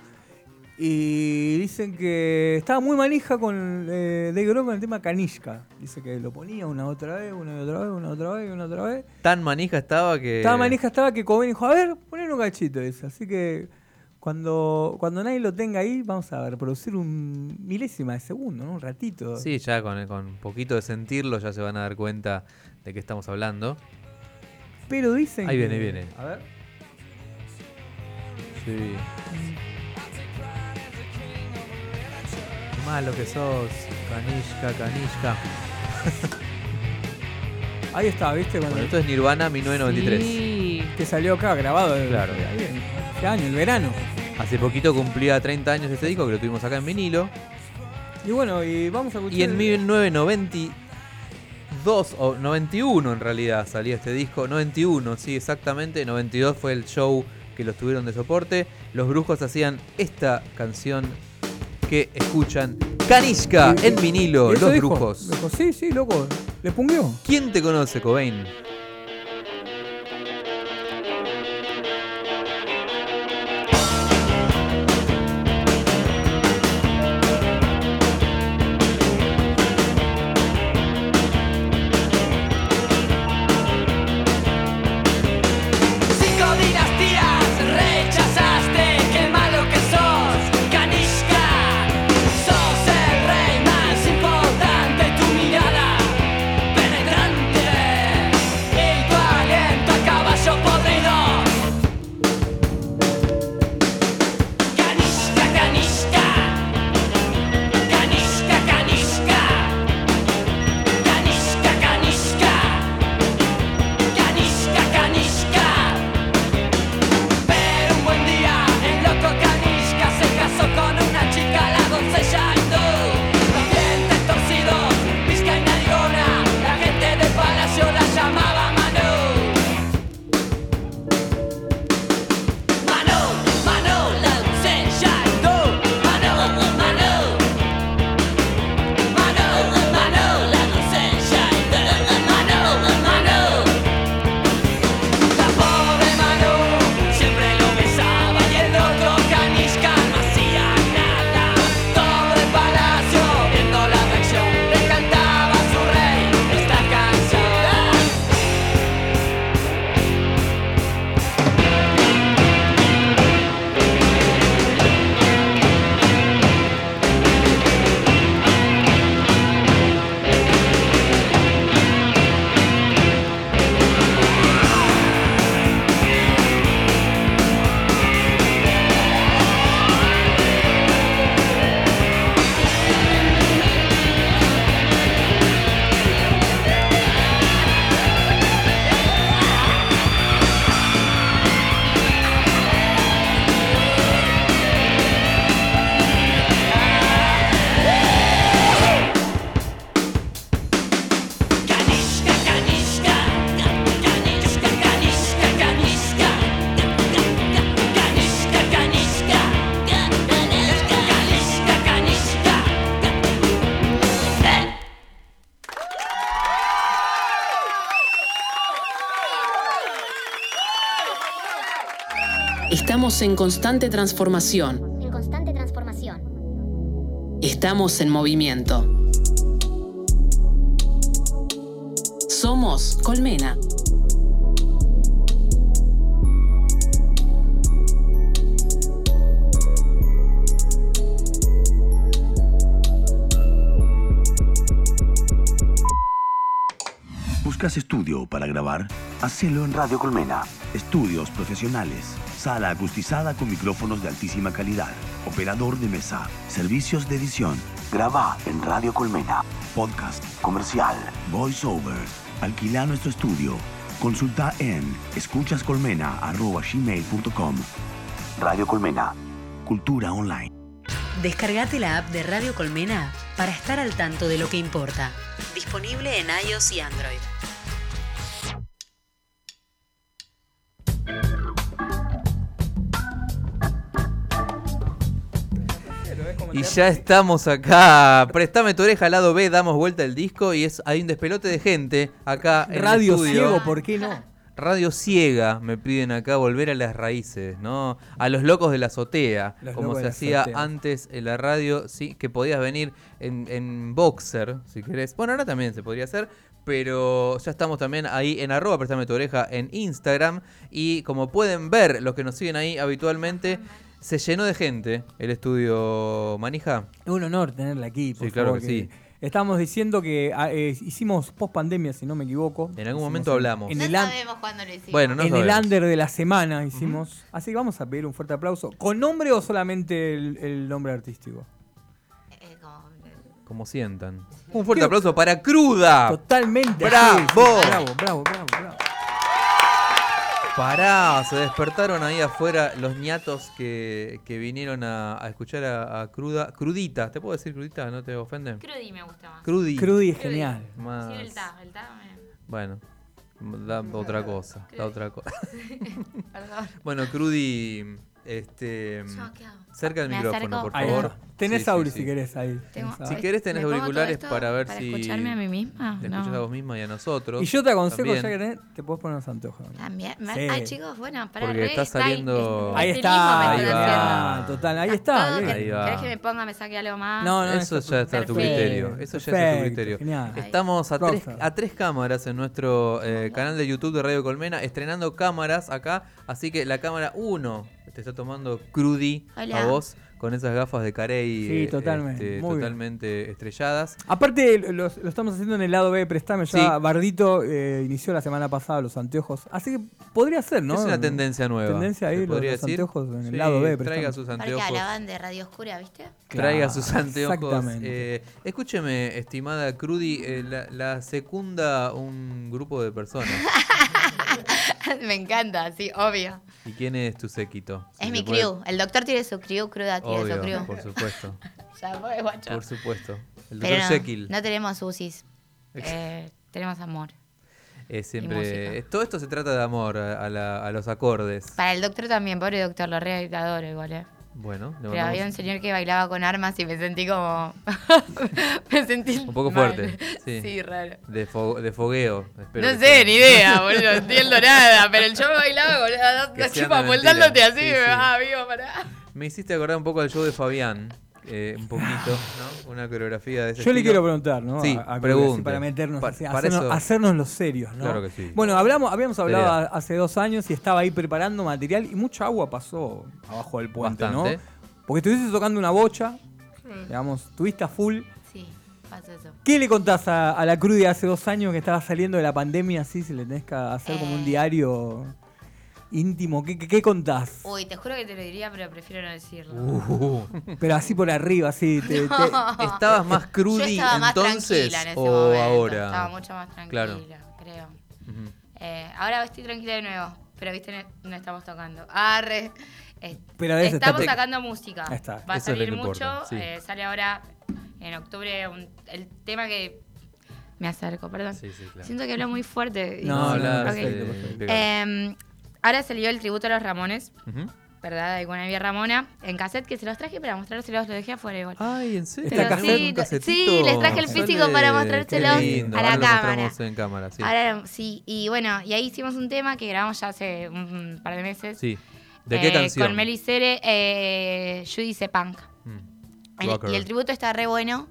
Y dicen que estaba muy manija con eh, Dave Grohl con el tema Kanishka. Dice que lo ponía una otra vez, una y otra vez, una otra vez, una otra vez. Tan manija estaba que. Estaba manija, estaba que Cobain dijo, a ver, poner un cachito dice. Así que cuando, cuando nadie lo tenga ahí, vamos a reproducir un milésima de segundo, ¿no? Un ratito. Sí, ya con, con un poquito de sentirlo ya se van a dar cuenta de qué estamos hablando. Pero dicen Ahí que- viene, ahí viene. A ver. Sí. Qué malo que sos. Kanishka, Kanishka. (laughs) Ahí está, ¿viste? Cuando Bueno, esto es Nirvana 1993. Sí. que salió acá grabado el- Claro. este año, el verano. Hace poquito cumplía 30 años este disco que lo tuvimos acá en vinilo. Y bueno, y vamos a escuchar. Y en 1992 o 91 en realidad salía este disco. 91, sí, exactamente. 92 fue el show que los tuvieron de soporte. Los brujos hacían esta canción que escuchan. Kanishka en vinilo, ¿Y eso los dijo? brujos. Dijo, sí, sí, loco. Le pungueó. ¿Quién te conoce, Cobain? Estamos en constante transformación. En constante transformación. Estamos en movimiento. Somos Colmena. ¿Buscas estudio para grabar? Hacelo en Radio Colmena. Estudios profesionales. Sala acustizada con micrófonos de altísima calidad. Operador de mesa. Servicios de edición. Graba en Radio Colmena. Podcast, comercial, voiceover. Alquila nuestro estudio. Consulta en escuchascolmena.gmail.com Radio Colmena. Cultura online. Descargate la app de Radio Colmena para estar al tanto de lo que importa. Disponible en iOS y Android. Y ya estamos acá. Préstame tu oreja al lado B, damos vuelta el disco y es hay un despelote de gente acá en Radio el estudio. ciego, ¿por qué no? Radio ciega, me piden acá volver a las raíces, ¿no? A los locos de la azotea, Los como se hacía azotea. antes en la radio, sí, que podías venir en, en boxer, si querés. Bueno, ahora también se podría hacer, pero ya estamos también ahí en arroba, préstame tu oreja en Instagram. Y como pueden ver, los que nos siguen ahí habitualmente, se llenó de gente el estudio Manija. Es un honor tenerla aquí. por Sí, claro favor, que sí. Estábamos diciendo que ah, eh, hicimos post pandemia, si no me equivoco. En algún Hicimos momento en- hablamos. En, No el, sabemos cuándo lo hicimos. Bueno, no en el under de la semana hicimos. Así que vamos a pedir un fuerte aplauso. ¿Con nombre o solamente el, el nombre artístico? Eh, como- Como sientan. (laughs) Un fuerte aplauso para Cruda. Totalmente. ¡Bravo! así, sí, bravo, bravo, bravo, bravo. Pará, se despertaron ahí afuera los ñatos que, que vinieron a, a escuchar a, a Cruda. Crudita, ¿te puedo decir crudita? ¿No te ofenden? Crudi me gusta más. Crudi. Crudi es genial. Más- Sí, el ta, el ta me- Bueno, da (laughs) otra cosa. Da otra cosa. (laughs) Perdón. bueno, Crudi, este, Yo, ¿qué hago? cerca del Me micrófono, acerco. por Ahí favor. está. Tenés Sí, sí, audio sí. si querés ahí. Tengo- Si querés tenés ¿Me pongo todo auriculares esto para ver para si escucharme a mí misma? te No. escuchas a vos misma y a nosotros. Y yo te aconsejo, también. ya que tenés, te puedes poner los anteojos. También. me- Sí. Ay, chicos, bueno, para Porque está saliendo- Ahí Ahí está, ahí va. Total, ahí está. Ahí va. ¿Querés que me ponga, me saque algo más? No, no, Eso ya está a tu perfecto. criterio. Eso ya está a tu Perfecto, criterio. genial. Estamos a tres, Rockstar. a tres cámaras en nuestro eh, canal de YouTube de Radio Colmena, estrenando cámaras acá. Así que la cámara 1 te está tomando crudi Hola. a vos con esas gafas de Carey Sí, eh, totalmente, este, muy bien. totalmente estrelladas. Aparte, lo, lo estamos haciendo en el lado B de Prestame. Ya Sí. Bardito eh, inició la semana pasada los anteojos. Así que podría ser, ¿no? Es una tendencia nueva. Tendencia ahí, los, los anteojos en el Sí, lado B de Traiga sus Porque anteojos. hablaban de Radio Oscura, ¿viste? Traiga sus anteojos. exactamente. Eh, escúcheme, estimada Crudi, eh, la, la secunda un grupo de personas. (laughs) me encanta, sí, obvio. ¿Y quién es tu séquito? Si Es mi puede- crew. El doctor tiene su crew, cruda tiene su Obvio, crew. por supuesto. (laughs) Ya fue, guacho. Por supuesto. El Pero doctor no, Jekyll. no tenemos UCIs. Eh, tenemos amor. Siempre. Todo esto se trata de amor a, a la- a los acordes. Para el doctor también, pobre doctor, lo re adoro igual, eh. Bueno, Pero mandamos había un señor que bailaba con armas y me sentí como. (laughs) me sentí. un poco mal. fuerte. Sí. Sí, raro. De, fo- de fogueo. espero No sé, sea. ni idea, (laughs) boludo, no entiendo nada. Pero el show bailaba con de moltándote mentira. así. Sí, sí. ah, vivo, pará. Me hiciste acordar un poco al show de Fabián. Eh, un poquito, ¿no? Una coreografía de ese Yo le quiero preguntar, ¿no? Sí, A- a Para meternos, Pa- así, para hacernos, eso- hacernos los serios, ¿no? Claro que sí. Bueno, hablamos, habíamos hablado hace dos años y estaba ahí preparando material y mucha agua pasó abajo del puente, Bastante. ¿no? Porque estuviste tocando una bocha, digamos, tuviste a full. Sí, pasa eso. ¿Qué le contás a, a la Cruz de hace dos años que estaba saliendo de la pandemia así, si le tenés que hacer como un diario íntimo? ¿Qué, qué, qué contás? Uy, te juro que te lo diría, pero prefiero no decirlo. Uh, Pero así por arriba, así. te- te- ¿Estabas más Yo crudi estaba más entonces tranquila en ese o momento. ahora? Estaba mucho más tranquila, Claro. creo. Eh, ahora estoy tranquila de nuevo, pero viste, no, estamos tocando. Arre. Eh, Pero a veces estamos está- sacando música. Ahí está. Va a Eso salir mucho. importa, sí. eh, sale ahora en octubre un- el tema que. Me acerco, perdón. Sí, sí, claro. Siento que hablo muy fuerte. y No, No, no, hablar, Ok. perfecto, eh, ahora salió el tributo a los Ramones. ¿verdad? De Guanabí Ramona, en cassette que se los traje para mostrárselos, los dejé afuera igual. Ay, ¿en serio? Pero cassette- sí, sí, les traje el físico Sale- para mostrárselos lindo, a la cámara. mostramos en cámara, sí. Ahora sí, y bueno, y ahí hicimos un tema que grabamos ya hace un par de meses. Sí. ¿De qué Eh, canción? Con Melicere, eh, Judy Punk. Mm. Y el tributo está re bueno.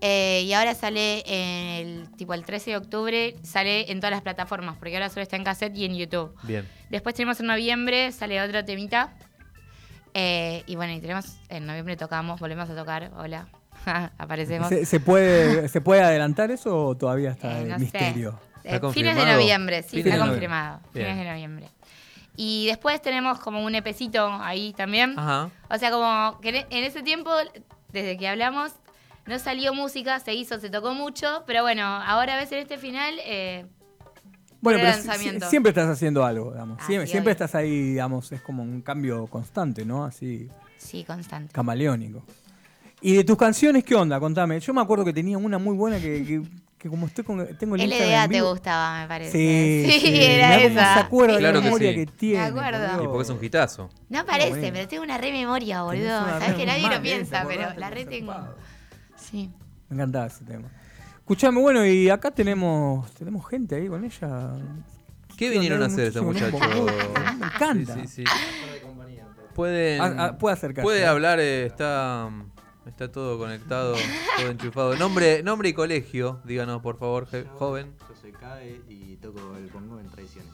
Eh, y ahora sale en el tipo el 13 de octubre, sale en todas las plataformas, porque ahora solo está en cassette y en YouTube. Bien. Después tenemos en noviembre, sale otro temita. Eh, y bueno, y tenemos, en noviembre tocamos, volvemos a tocar, hola, (laughs) aparecemos. ¿Se, se puede, ¿Se puede adelantar eso o todavía está Eh, no sé. misterio? Eh, ¿Está fines de noviembre, sí, Fines está de confirmado. Bien. Fines de noviembre. Y después tenemos como un epecito ahí también. Ajá. O sea, como que en ese tiempo, desde que hablamos, no salió música, se hizo, se tocó mucho, pero bueno, ahora ves en este final, eh, Bueno, Era pero siempre estás haciendo algo, digamos. Ah, siempre sí, estás ahí, digamos, es como un cambio constante, ¿no? Así, sí, constante. camaleónico. ¿Y de tus canciones qué onda? Contame. Yo me acuerdo que tenía una muy buena que, que, que como estoy con, tengo el LDA te vivo- gustaba, me parece. Sí, (laughs) sí, era mirá cómo esa. se acuerda Claro la que memoria sí. que tiene. acuerdo. por Y porque es un hitazo. No aparece, bueno. pero tengo una re memoria, boludo. Sabes que nadie lo piensa, ¿Te pero la re tengo. Zarpado. Sí. Me encantaba ese tema. Escuchame, bueno, y acá tenemos tenemos gente ahí con ella. ¿Qué vinieron a hacer estos muchachos? Me encanta. Sí, sí, sí. Pueden. Puede acercarse. Puede hablar, eh, está. Está todo conectado, todo enchufado. Nombre, nombre y colegio, díganos por favor, je- joven. Yo soy Cae y toco el bongo en Tradiciones.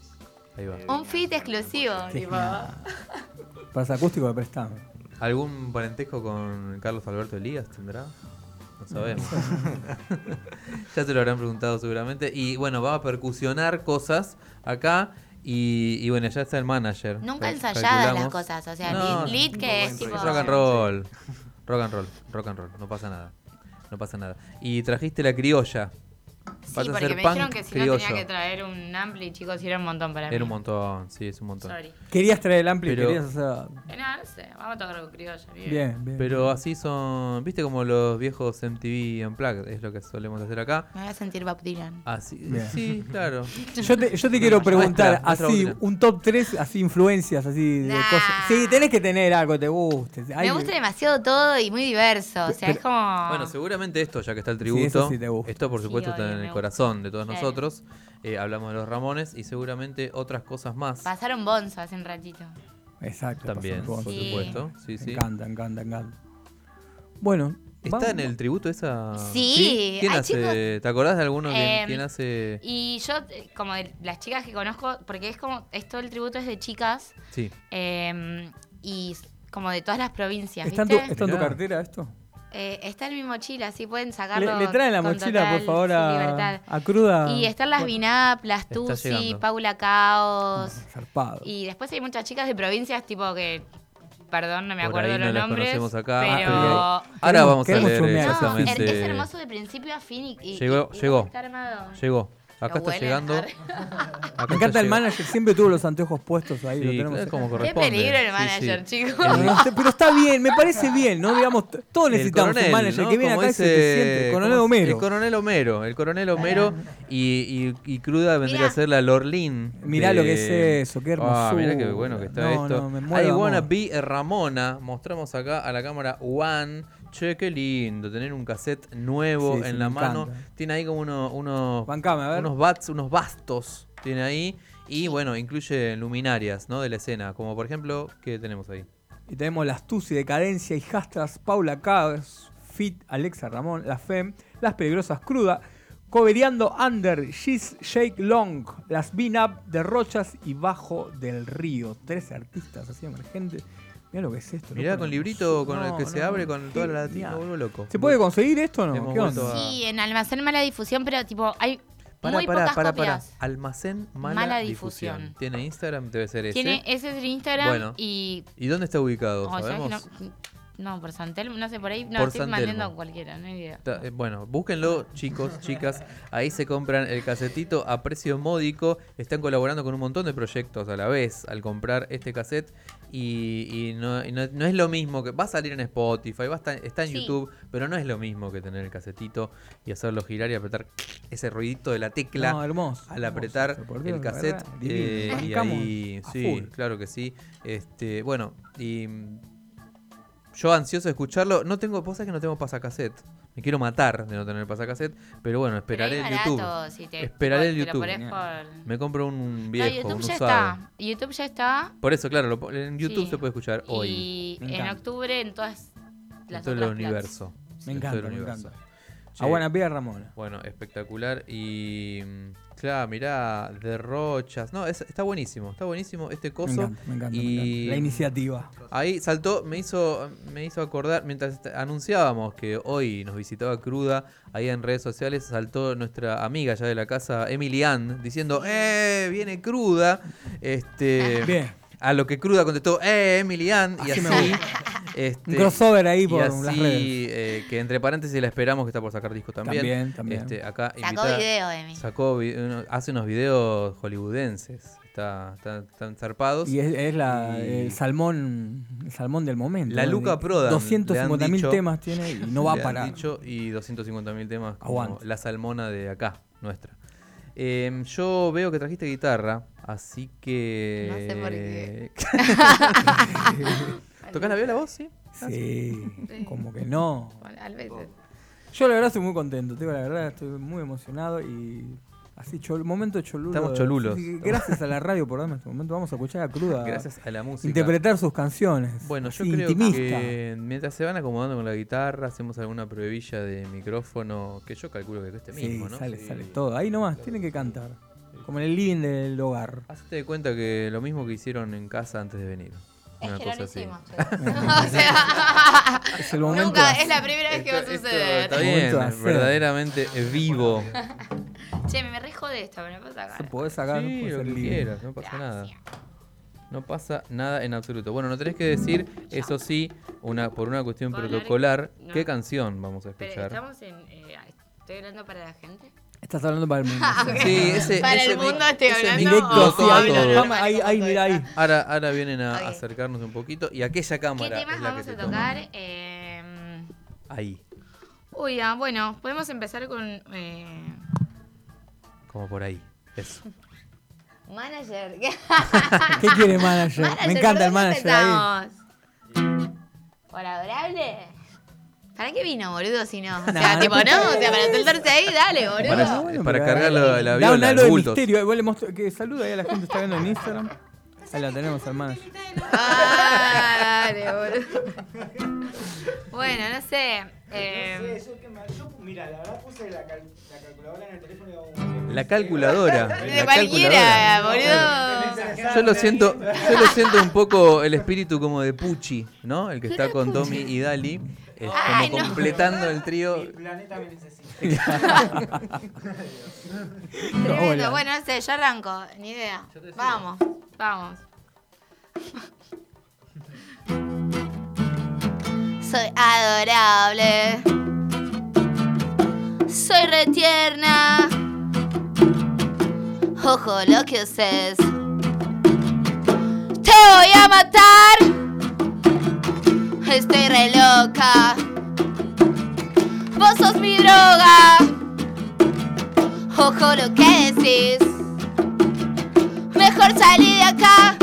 Ahí va. Un fit exclusivo, tipo. Para acústico de prestame. ¿Algún parentesco con Carlos Alberto Elías tendrá? No sabemos. (laughs) ya se lo habrán preguntado seguramente. Y bueno, va a percusionar cosas acá. Y, y bueno, ya está el manager. Nunca ensayadas las cosas, o sea, No, lead, lead que es tipo. Rock and roll. Rock and roll, rock and roll. No pasa nada. No pasa nada. Y trajiste la criolla. Sí, Vas a porque me dijeron que si criollo. no tenía que traer un ampli, chicos, y era un montón para mí. Era un montón, sí, es un montón. Sorry. Querías traer el ampli, Pero- querías hacer. Eh, no, no sé, vamos a tocar algo criollo. Bien. Bien, bien. Pero así son, viste como los viejos MTV Unplugged, es lo que solemos hacer acá. Me voy a sentir Bob Dylan. Así, Bien. sí, claro. (laughs) Yo te, yo te quiero preguntar, Muestra, muestra así, un top 3, así, influencias, así, de cosas. Sí, tenés que tener algo que te guste. Hay- Me gusta demasiado todo y muy diverso. O sea, Pero- es como. Bueno, seguramente esto, ya que está el Sí, tributo, eso sí te gusta. esto por Sí, supuesto está obvio, corazón de todos Claro. nosotros. Eh, hablamos de los Ramones y seguramente otras cosas más Pasaron Bonzo hace un ratito. Exacto. también, pasó por Sí. supuesto. Sí, sí. encanta, encanta, encanta. Bueno. ¿Está vamos- en el tributo esa? Sí, ¿Quién ay, hace? chicos. ¿Te acordás de alguno Em, quién hace? Y yo, eh, como de las chicas que conozco, porque es como. Esto el tributo es de chicas. Sí. eh, y como de todas las provincias. ¿Está en, tu, está en tu cartera esto? Eh, está en mi mochila, así pueden Le, sacarlo. le traen la con mochila, por favor, a, cruda. Y están las Vinap, las Tusi. Paula Caos. Zarpado. Y después hay muchas chicas de provincias, tipo que. Perdón, no me Por acuerdo ahí no los las nombres. conocemos acá. Pero. Ah, Ahora Queremos- vamos a leer. No, es, es hermoso de principio a fin y, y- Llegó- y- y llegó. está armado. Llegó. Acá está llegando. (laughs) Acá Me encanta el llegando. manager, siempre tuvo los anteojos puestos ahí. lo tenemos claro, como Qué corresponde. peligro el manager, sí. chicos. Pero está bien, me parece bien, ¿no? Digamos, todos necesitamos un manager ¿no? que viene acá y se ese- te siente. El coronel. Homero. El coronel Homero. El coronel Homero y, y, y cruda vendría Mirá. a ser la Lorlin. Mirá de- lo que es eso, qué Ah, mirá qué hermosura. bueno que está No, esto. no, me muero I de wanna amor. be Ramona. Mostramos acá a la cámara One. Che, qué lindo tener un cassette nuevo Sí, sí, en la mano. encanta. Tiene ahí como uno- unos, Bancame, a ver. unos bats, unos bastos. Tiene ahí. Y bueno, incluye luminarias ¿no? de la escena. Como por ejemplo, ¿qué tenemos ahí? Y tenemos las Tusi, Decadencia, Hijastras, Paula Cabas, Fit, Alexa Ramón, La Fem, Las Peligrosas Cruda, Coveriando Under, She's Shake Long, Las Bean Up de Rochas y Bajo del Río. Tres artistas así emergentes. Mirá lo que es esto. Mirá loco, con librito con el que No, se no, abre con toda la latina. vuelvo loco. ¿Se puede conseguir esto o no? Sí, en Almacén Mala Difusión, pero tipo, hay Pará, muy pocas pará, pará. copias. Almacén mala, Mala difusión. difusión. ¿Tiene Instagram? Debe ser ese. Tiene, ese es el Instagram Bueno. y. ¿Y dónde está ubicado? oh, ¿sabes que ¿Sabemos? no, no, por Santelmo, no sé, por ahí. No, Por estoy San mandando Telmo. a cualquiera, no hay idea. Ta- eh, Bueno, búsquenlo, chicos, chicas. Ahí se compran el casetito a precio módico. Están colaborando con un montón de proyectos a la vez al comprar este cassette. Y, y no, y no- no es lo mismo que. Va a salir en Spotify, va a estar, está en Sí. YouTube, pero no es lo mismo que tener el casetito y hacerlo girar y apretar ese ruidito de la tecla. No, hermoso. al apretar Dios, el cassette eh, y ahí sí full. claro que sí este bueno y yo ansioso de escucharlo no tengo vos sabés que no tengo pasacassette Me quiero matar de no tener pasacassette, pero bueno, Pero esperaré es el barato, YouTube. si te- esperaré el YouTube. por- Me compro un No, viejo, YouTube un ya usado. está. YouTube ya está. Por eso, claro, lo en YouTube Sí. se puede escuchar hoy. Y en octubre en todas En las todo el universo. Me encanta, el me universo. encanta. Che, A buena pie, Ramona. Bueno, espectacular. Y. mm, Claro, mirá, derrochas. No, es- está buenísimo, está buenísimo este Me coso. encanta, me encanta, me y encanta. La iniciativa. Ahí saltó, me hizo, me hizo acordar, mientras anunciábamos que hoy nos visitaba Cruda, ahí en redes sociales saltó nuestra amiga ya de la casa, Emily Ann, diciendo, ¡eh! Viene Cruda. Este, Bien. A lo que Cruda contestó, ¡eh! Emily Ann. Y Así así. este, Un crossover ahí y por así, las redes. eh, que entre paréntesis la esperamos que está por sacar disco también. También, también. Este, acá Sacó invitada- video, Emi. Sacó hace unos videos hollywoodenses. Está, están, están zarpados. Y es, es la, Y- el salmón el salmón del momento. La ¿no? Luca Prodan. 250 mil temas tiene y no va (laughs) a parar. dicho, y 250 mil temas como Aguante. la salmona de acá, nuestra. Em, yo veo que trajiste guitarra, así que... No sé por qué. (laughs) ¿Tocás la viola vos, sí? Sí, como que no. Bueno, a veces. Yo la verdad estoy muy contento, te digo la verdad, estoy muy emocionado y así, chol- momento cholulo. Estamos cholulos. Gracias a la radio por darme este momento, vamos a escuchar a Cruda. (laughs) Gracias a la música. Interpretar sus canciones. Bueno, yo creo intimista. que mientras se van acomodando con la guitarra, hacemos alguna pruebilla de micrófono, que yo calculo que cueste Sí, mínimo, ¿no? sale, Sí. sale todo. Ahí nomás, tienen que cantar. Como en el living del hogar. Hacete de cuenta que lo mismo que hicieron en casa antes de venir. Es Una que no cosa lo así. hicimos. (laughs) (laughs) o sea, (laughs) Es el momento nunca, de es la primera vez que va a suceder. Está bien, de verdaderamente vivo. Che, me re jode esto, me puedo Se sacar. puede sacar, Sí, lo ser que quieras, no pasa nada. No pasa nada en absoluto. Bueno, no tenés que decir, eso sí, una por una cuestión protocolar, No. ¿qué canción vamos a Pero escuchar? estamos en. eh, ¿Estoy hablando para la gente? Estás hablando para el mundo. (laughs) Ah. Sí, ese- para ese el mundo estoy ese hablando. Directo, o sí, todo, ahí, todo. vamos, ahí, ahí, mira ahí. Ahora, ahora vienen a acercarnos un poquito. Y aquella ¿Qué cámara temas es la vamos que a tocar? Eh, Ahí, uy, ah, bueno, podemos empezar con. Eh, como por ahí. Eso. manager. (laughs) ¿Qué quiere manager? Me encanta el ¿por dónde manager ahí. empezamos? ¿Para qué vino, boludo, si no? O sea, tipo, no, o sea, para soltarse ahí, dale, boludo. Para- Bueno, para cargar la- la da viola, un halo los de bultos. misterio. Le mostró- que saluda ahí a la gente que está viendo en Instagram. Ahí la tenemos al manager. Ah, dale, boludo. Bueno, no sé. eh, Mira, la verdad puse la, cal- la calculadora en el teléfono y hago La calculadora. (laughs) de la cualquiera, calculadora. boludo. Yo lo siento, yo lo siento un poco el espíritu como de Pucci, ¿no? El que está con Tommy y Dali, como Ay, no. completando el trío. Mi planeta me necesita. (laughs) Tremendo. Bueno, no sé, yo arranco, ni idea. Vamos, vamos. (laughs) Soy adorable. Soy retierna. Ojo lo que haces. Te voy a matar. Estoy re loca. Vos sos mi droga. Ojo lo que decís. Mejor salí de acá.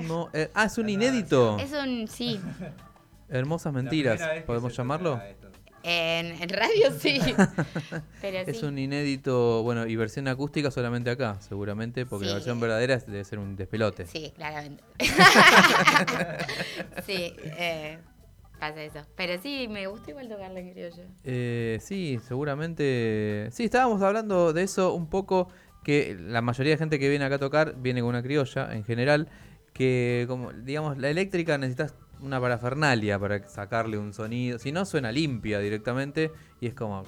(laughs) Eh, ah, es un inédito. Es un, sí. Hermosas mentiras, ¿podemos llamarlo? En, en radio sí. (laughs) Pero Es sí. un inédito, bueno, y versión acústica solamente acá, seguramente, porque la versión verdadera debe ser un despelote. Sí, claramente. (laughs) sí, eh, pasa eso. Pero sí, me gusta igual tocarla en criollo. Eh, sí, seguramente. Sí, estábamos hablando de eso un poco, que la mayoría de gente que viene acá a tocar viene con una criolla en general, que como digamos, la eléctrica necesitas una parafernalia para sacarle un sonido, si no suena limpia directamente y es como,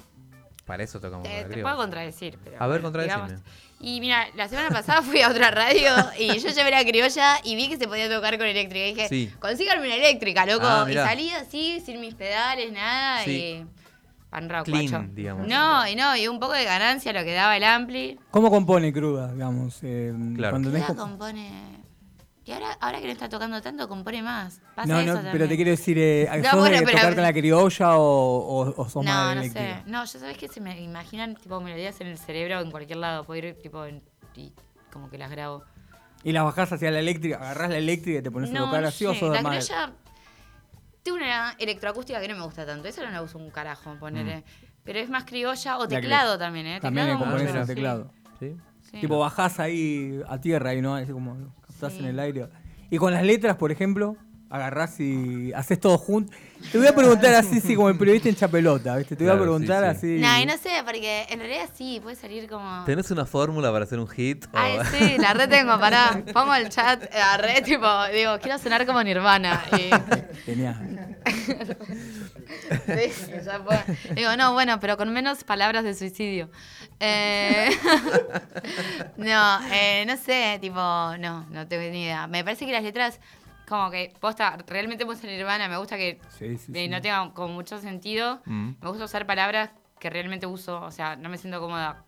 para eso tocamos con Te, puedo contradecir. Pero, A ver, contradecime. Y mira, la semana pasada fui a otra radio y yo llevé la criolla y vi que se podía tocar con eléctrica. Y dije, Sí. consíganme una eléctrica, loco. Ah, y salí así, sin mis pedales, nada. Sí. Y. Pan rock, Clean, digamos. No, y no, y un poco de ganancia lo que daba el ampli. ¿Cómo compone cruda, digamos? eh, Claro. Cuando Cruda compone. Y ahora, ahora que no está tocando tanto, compone más. Pasa No, eso no, también. pero te quiero decir, eh, (laughs) No, ¿sos bueno, de pero- tocar con la criolla o, o, o sos más No, de no eléctrica? sé. No, yo sabes que se me imaginan tipo melodías en el cerebro en cualquier lado. Puedo ir tipo en- y como que las grabo. Y las bajás hacia la eléctrica, agarrás la eléctrica y te pones a No, tocar no así o sé. sos de La más criolla tengo una electroacústica que no me gusta tanto. Esa no la uso un carajo, ponerle. Pero es más criolla o Mm. La teclado también, ¿eh? También le mucho, el teclado. ¿Sí? Sí. Tipo, bajás ahí a tierra y no, así como Sí. en el aire. Y con las letras, por ejemplo, agarrás y haces todo junto. Te voy a preguntar así, sí, como el periodista en chapelota, ¿viste? Te voy a Claro, preguntar sí. así. No, y no sé, porque en realidad sí, puede salir como. ¿Tenés una fórmula para hacer un hit? O- Ay, (laughs) sí, la red tengo, pará. Pongo el chat eh, a red, tipo, digo, quiero sonar como Nirvana. Y, Genial. Sí, ya fue. Digo, no, bueno, pero con menos palabras de suicidio. Eh, (laughs) no, eh, no sé, tipo, no, no tengo ni idea. Me parece que las letras, como que, posta, realmente puse Nirvana, me gusta que Sí, sí, eh, no tenga como mucho sentido. Mm. Me gusta usar palabras que realmente uso, o sea, no me siento cómoda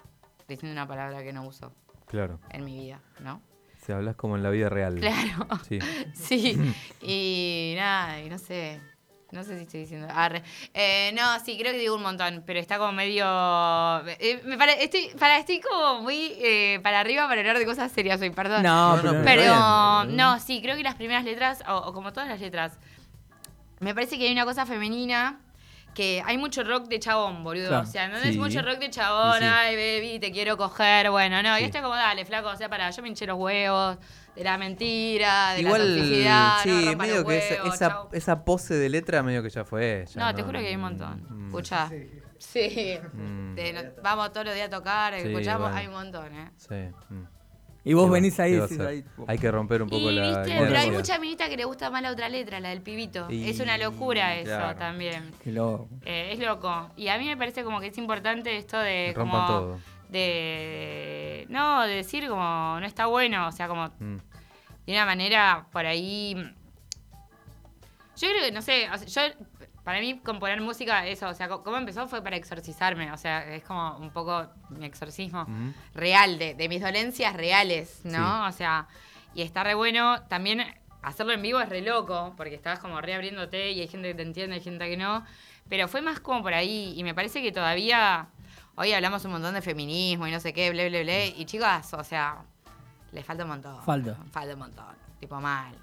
diciendo una palabra que no uso Claro, en mi vida, ¿no? si hablas como en la vida real. Claro. Sí. (laughs) Sí, (clears throat) y nada, y no sé. No sé si estoy diciendo. Arre. Eh, no, sí, creo que digo un montón, pero está como medio. eh, me pare- estoy, para, estoy como muy eh, para arriba para hablar de cosas serias hoy, perdón. No, pero, pero está bien. no, sí, creo que las primeras letras, o, o como todas las letras, me parece que hay una cosa femenina. Que hay mucho rock de chabón, boludo. Claro. O sea, no Sí. es mucho rock de chabón, sí. ay, baby, te quiero coger. Bueno, no, Sí. y esto es como, dale, flaco, o sea, para, yo me hinché los huevos de la mentira, de Igual, la toxicidad, no sí, rompan medio los que esa, huevos, esa, pose de letra medio que ya fue. ya No, te juro que hay un montón. Mm. Escucha. Sí. Mm. De no- vamos todos los días a tocar, Sí, escuchamos, bueno. hay un montón, ¿eh? Sí. mm. Y vos ¿Qué va- venís ahí ahí. Hay que romper un poco Y la. viste, pero hay mucha minita que le gusta más la otra letra, la del pibito. Y- Es una locura eso claro. también. Qué loco. Eh, es loco. Y a mí me parece como que es importante esto de rompan como todo. de no, de decir como no está bueno, o sea, como Mm. De una manera por ahí. Yo creo que, no sé, o sea, yo, para mí componer música, eso, o sea, cómo empezó fue para exorcizarme, o sea, es como un poco mi exorcismo real, de, de mis dolencias reales, ¿no? O sea, y está re bueno, también hacerlo en vivo es re loco, porque estás como reabriéndote y hay gente que te entiende, hay gente que no, pero fue más como por ahí, y me parece que todavía, hoy hablamos un montón de feminismo y no sé qué, ble, ble, ble, y chicas, o sea, les falta un montón. Falta. Falta un montón, tipo mal.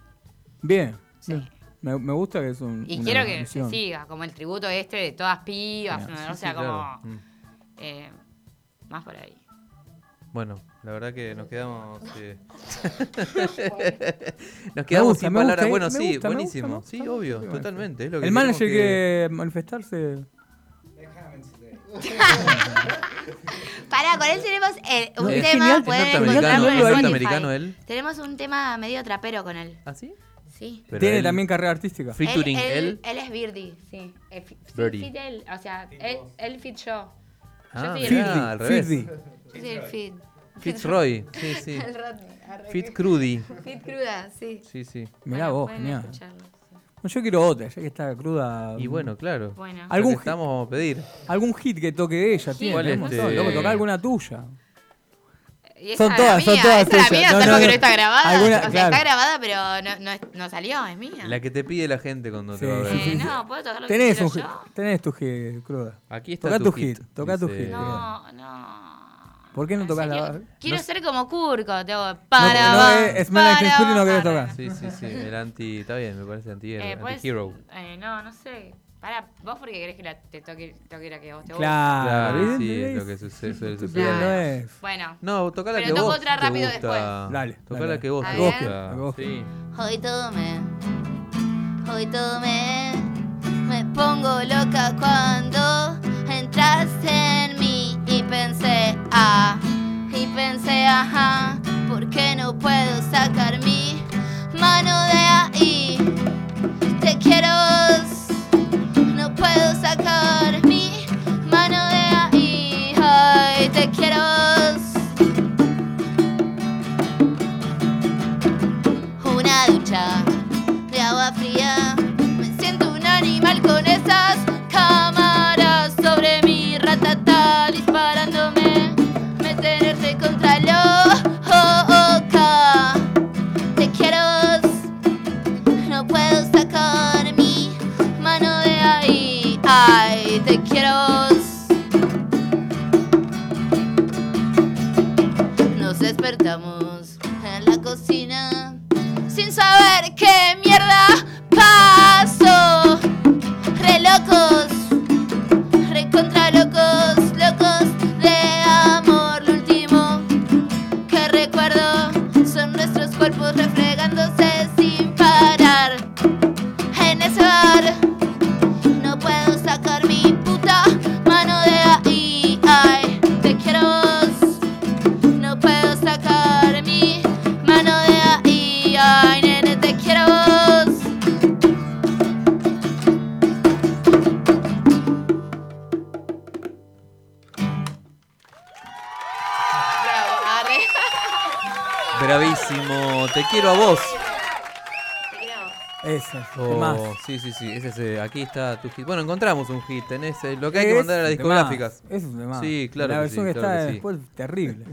Bien. Sí. bien. Me, me gusta que es un. Y quiero que se siga, como el tributo este de todas pibas, ¿no? o sea, sí, como claro. Mm. eh, más por ahí. Bueno, la verdad que nos quedamos. eh, (laughs) (laughs) nos quedamos gusta, sin palabras. gusta, Bueno, sí, buenísimo. gusta, sí, obvio, totalmente. Es lo que El manager que- manifestarse. (laughs) Pará, con él tenemos eh, un No, es tema, pueden norteamericano, encontrarlo en norteamericano él. Tenemos un tema medio trapero con él. ¿Ah, sí? Sí. Pero Tiene él- también carrera artística. Featuring él, él. él, él es Birdie, sí. Eh, sí, Birdie. fit él, o sea, él, él fit yo. Ah, soy el- al revés. Yo soy el fit. Fitzroy, sí, (laughs) sí. El Rodney. arre, Fit Crudy. Fit cruda, sí. Sí, sí. Mirá Bueno, vos, genial. escucharlo. No, Yo quiero otra, ya que está cruda. Y bueno, claro. Bueno. Ya ¿Algún que estamos vamos a pedir. Algún hit que toque ella, tiene. ¿Cuál este? Loco, toca alguna tuya. Y esa Son todas, son todas esa es mía, No, no, que no. no está grabada. Alguna- o sea, claro. está grabada, pero no, no, no salió, es mía. La que te pide la gente cuando Sí, te va a ver. sí, sí, Eh, no, puedo tocar lo Tenés, quiero un hit, yo. tenés tu hit, cruda. Aquí está Toca tu hit, hit, toca tu hit. cruda. No, no. ¿Por qué no tocas la Quiero No- ser como Kurko. Tengo No, para no, es Teen para y no querés tocar. Sí, sí, sí. El anti. Está bien, me parece anti Eh, pues, anti-hero. eh, no, no sé. Para, vos porque querés que la, te toque, toque la que vos te gusta. Claro, Claro, sí, es lo que sucede, suele suceder. piel no es. Bueno. No, toca la Pero que toco vos otra te rápido gusta. después. Dale, Toca dale. la que vos ¿Está te gusta. Que Sí. Hoy todo me. Hoy todo me. Me pongo loca cuando entraste en mí y pensé, Y pensé, ajá. ¿Por qué no puedo sacar mi mano de ahí? Te quiero. Sí, sí. Ese es, eh, aquí está tu hit. Bueno, encontramos un hit. Tenés eh, lo que hay que Es mandar a las discográficas. temazo, Es un tema. Sí, claro La que sí, versión que claro está que sí. después, terrible.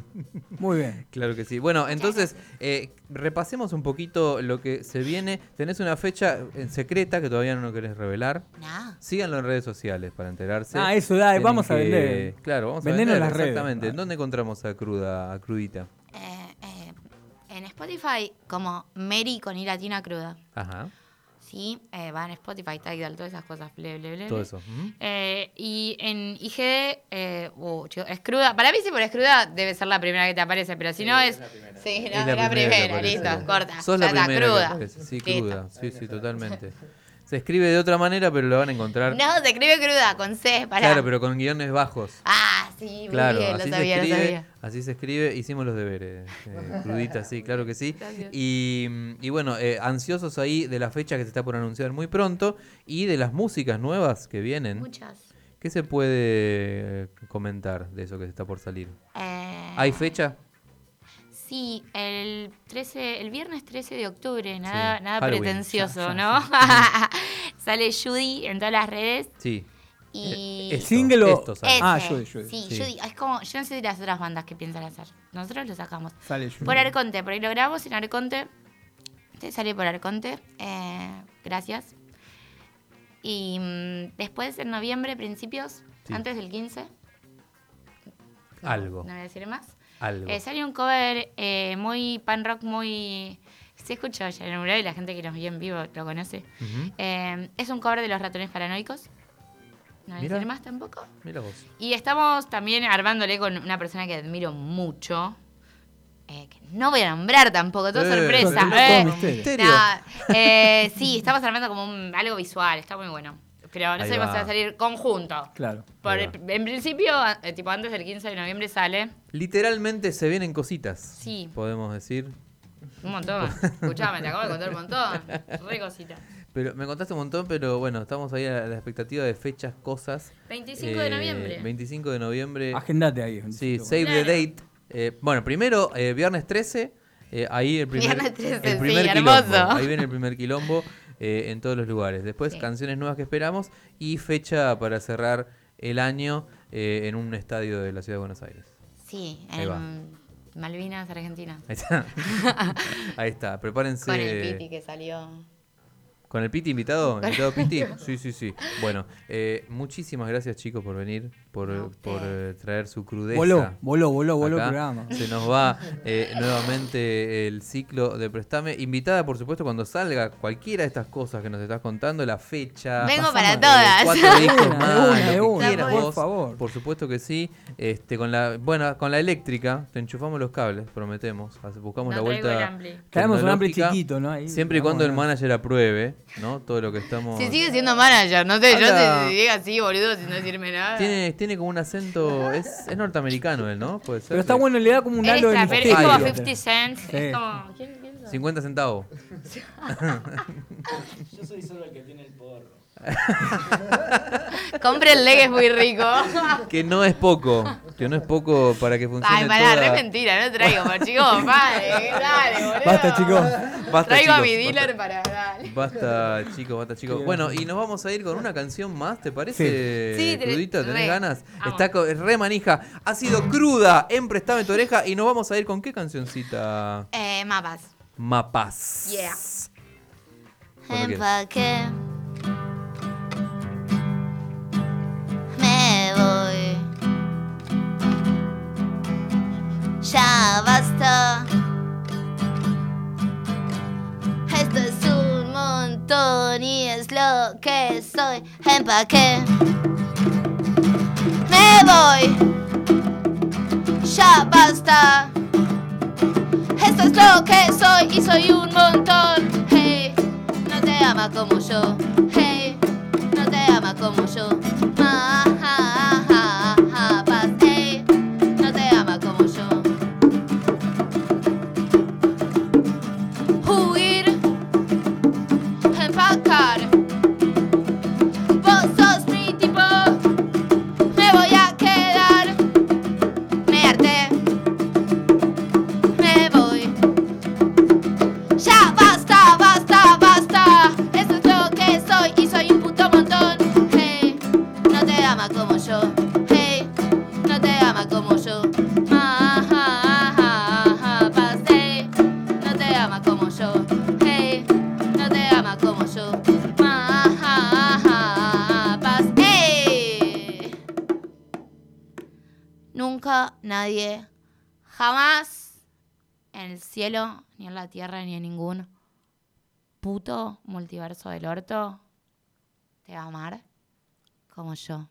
Muy bien. (laughs) Claro que sí. Bueno, entonces, eh, repasemos un poquito lo que se viene. Tenés una fecha eh, secreta que todavía no querés revelar. No. Síganlo en redes sociales para enterarse. Ah, eso, dale, Tienen vamos a vender. Claro, vamos Vendernos a vender. las redes. Exactamente. Ah. ¿En dónde encontramos a Cruda, a Crudita? Eh, eh, en Spotify, como Mary con I latina cruda. Ajá. Sí, eh, va en Spotify, Tidal, todas esas cosas. Ble, ble, ble, Todo eso. Eh, y en IG, eh, uh, chico, es cruda. Para mí, si por es cruda, debe ser la primera que te aparece, pero si no es. Sí, no, Es la, primera, listo, corta. Sos ya la primera cruda. Sí, Listo. cruda. Sí, sí, totalmente. Se escribe de otra manera, pero lo van a encontrar. No, se escribe cruda, con C, para. Claro, pero con guiones bajos. Ah, sí, muy Claro, bien, así lo sabía, se lo escribe, sabía. así se escribe, hicimos los deberes, eh, (laughs) crudita, sí, claro que sí. Y, y bueno, eh, ansiosos ahí de la fecha que se está por anunciar muy pronto y de las músicas nuevas que vienen. Muchas. ¿Qué se puede eh, comentar de eso que está por salir? Eh, ¿Hay fecha? Sí, el 13, el viernes 13 de octubre, nada, nada Halloween. pretencioso, ¿no? (laughs) Sale Judy en todas las redes. Sí. Y Eh, esto, Single o- esto sale. Ese, Ah, Judy, Judy. Sí, Sí. Judy. Es como, yo no sé de las otras bandas que piensan hacer. Nosotros lo sacamos. Sale Judy. Por Arconte, por ahí lo grabamos en Arconte. Te sale por Arconte. Eh, gracias. Y mm, después, en noviembre, principios, Sí. antes del 15. Algo. No voy a decir más. Algo. Eh, sale un cover eh, muy pan rock, muy. Se escucha ya en el mural y la gente que nos vio en vivo lo conoce. Ujú. Eh, es un cover de los ratones paranoicos. No más tampoco. Mira vos. Y estamos también armándole con una persona que admiro mucho. eh, que no voy a nombrar tampoco, todo Eh, sorpresa. eh. Nah, sí, estamos armando como un- algo visual, está muy bueno. Pero no sabemos si va. a salir conjunto. Claro. Por el- en principio, eh, tipo antes del 15 de noviembre sale. Literalmente se vienen cositas. Sí. Podemos decir. Un montón. Escuchame, te acabo de contar un montón. Re cosita. Pero me contaste un montón, pero bueno, estamos ahí a la expectativa de fechas, cosas. 25 de Eh, noviembre. 25 de noviembre. Agendate ahí. Sí, save the Claro. date. Eh, bueno, primero, eh, viernes 13. eh, ahí el primer, Viernes 13, el primer sí, quilombo. hermoso. Ahí viene el primer quilombo eh, en todos los lugares. Después, Sí. canciones nuevas que esperamos y fecha para cerrar el año eh, en un estadio de la ciudad de Buenos Aires. Sí, Ahí va. en Malvinas, Argentina. Ahí está. (laughs) Ahí está. Prepárense. Con el Piti que salió. ¿Con el Piti invitado? ¿Invitado Piti? (laughs) Sí, sí, sí. Bueno, eh, muchísimas gracias chicos por venir. Por, por, eh, traer su crudeza. Voló, voló, voló, voló el programa. Se nos va eh, nuevamente el ciclo de Prestame. Invitada, por supuesto, cuando salga cualquiera de estas cosas que nos estás contando, la fecha. Vengo para todas. Cuatro discos De más, una, lo de que una, quieras por favor. Por supuesto que sí. Este, con la, bueno, con la eléctrica, te enchufamos los cables, prometemos. Buscamos No la vuelta. Traemos un ampli chiquito, ¿no? Ahí, Siempre y cuando el manager apruebe, ¿no? Todo lo que estamos. Si sigue siendo manager, no sé, yo Anda. te diga así, boludo, sin decirme nada. Tiene, tiene como un acento. Es, es norteamericano él, ¿no? Puede ser. Pero está bueno, le da como un halo de es trapero, es misterio. como Ay, 50 Cent. Sí. Es como. ¿quién, quién sos? 50 centavos. Yo soy solo el que tiene el porro. Cómprenle que es muy rico. Que no es poco. (laughs) Que no es poco para que funcione. Ay, pará, toda- re mentira, no traigo, chicos, (laughs) padre, dale, boludo. Basta, chicos. Basta, Traigo a mi basta. dealer para. Dale. Basta, chicos, basta, chicos. Bueno, y nos vamos a ir con una canción más, ¿te parece? Sí. Sí, te- Crudita, ¿tenés re. ganas? Vamos. Está co- re manija. Ha sido cruda en Prestame tu oreja. Y nos vamos a ir con qué cancioncita? Eh, mapas. Mapas. Yeah. Ya basta. Esto es un montón y es lo que soy. Empaqué. Me voy. Ya basta. Esto es lo que soy y soy un montón. Hey, no te ama como yo. Hey, no te ama como yo. Ni en la tierra, ni en ningún puto multiverso del orto te va a amar como yo.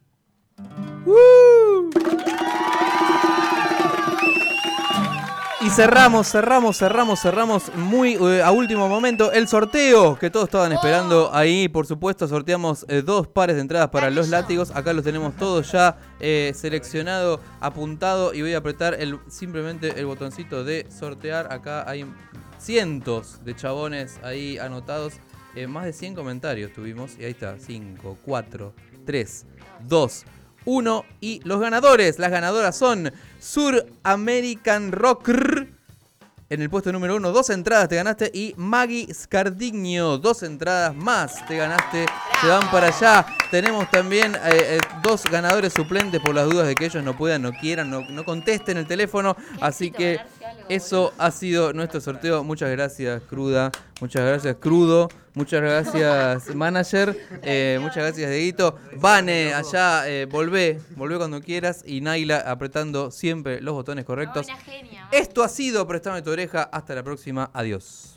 Y cerramos, cerramos, cerramos, cerramos muy eh, a último momento el sorteo que todos estaban esperando ahí. Por supuesto, sorteamos eh, dos pares de entradas para los látigos. Acá los tenemos todos ya eh, seleccionado, apuntado. Y voy a apretar el, simplemente el botoncito de sortear. Acá hay cientos de chabones ahí anotados. Eh, más de 100 comentarios tuvimos. Y ahí está: 5, 4, 3, 2, 1. Y los ganadores, las ganadoras son Sur American Rocker. En el puesto número uno, dos entradas te ganaste. Y Maggie Scardigno, dos entradas más te ganaste. Se van para allá. Tenemos también eh, eh, dos ganadores suplentes por las dudas de que ellos no puedan, no quieran, no, no contesten el teléfono. Así que eso ha sido nuestro sorteo. Muchas gracias, Cruda. Muchas gracias, Crudo. Muchas gracias, Manager. Eh, muchas gracias, Deguito. Vane, allá, eh, volvé. Volvé cuando quieras. Y Naila apretando siempre los botones correctos. Esto ha sido Préstame tu oreja. Hasta la próxima. Adiós.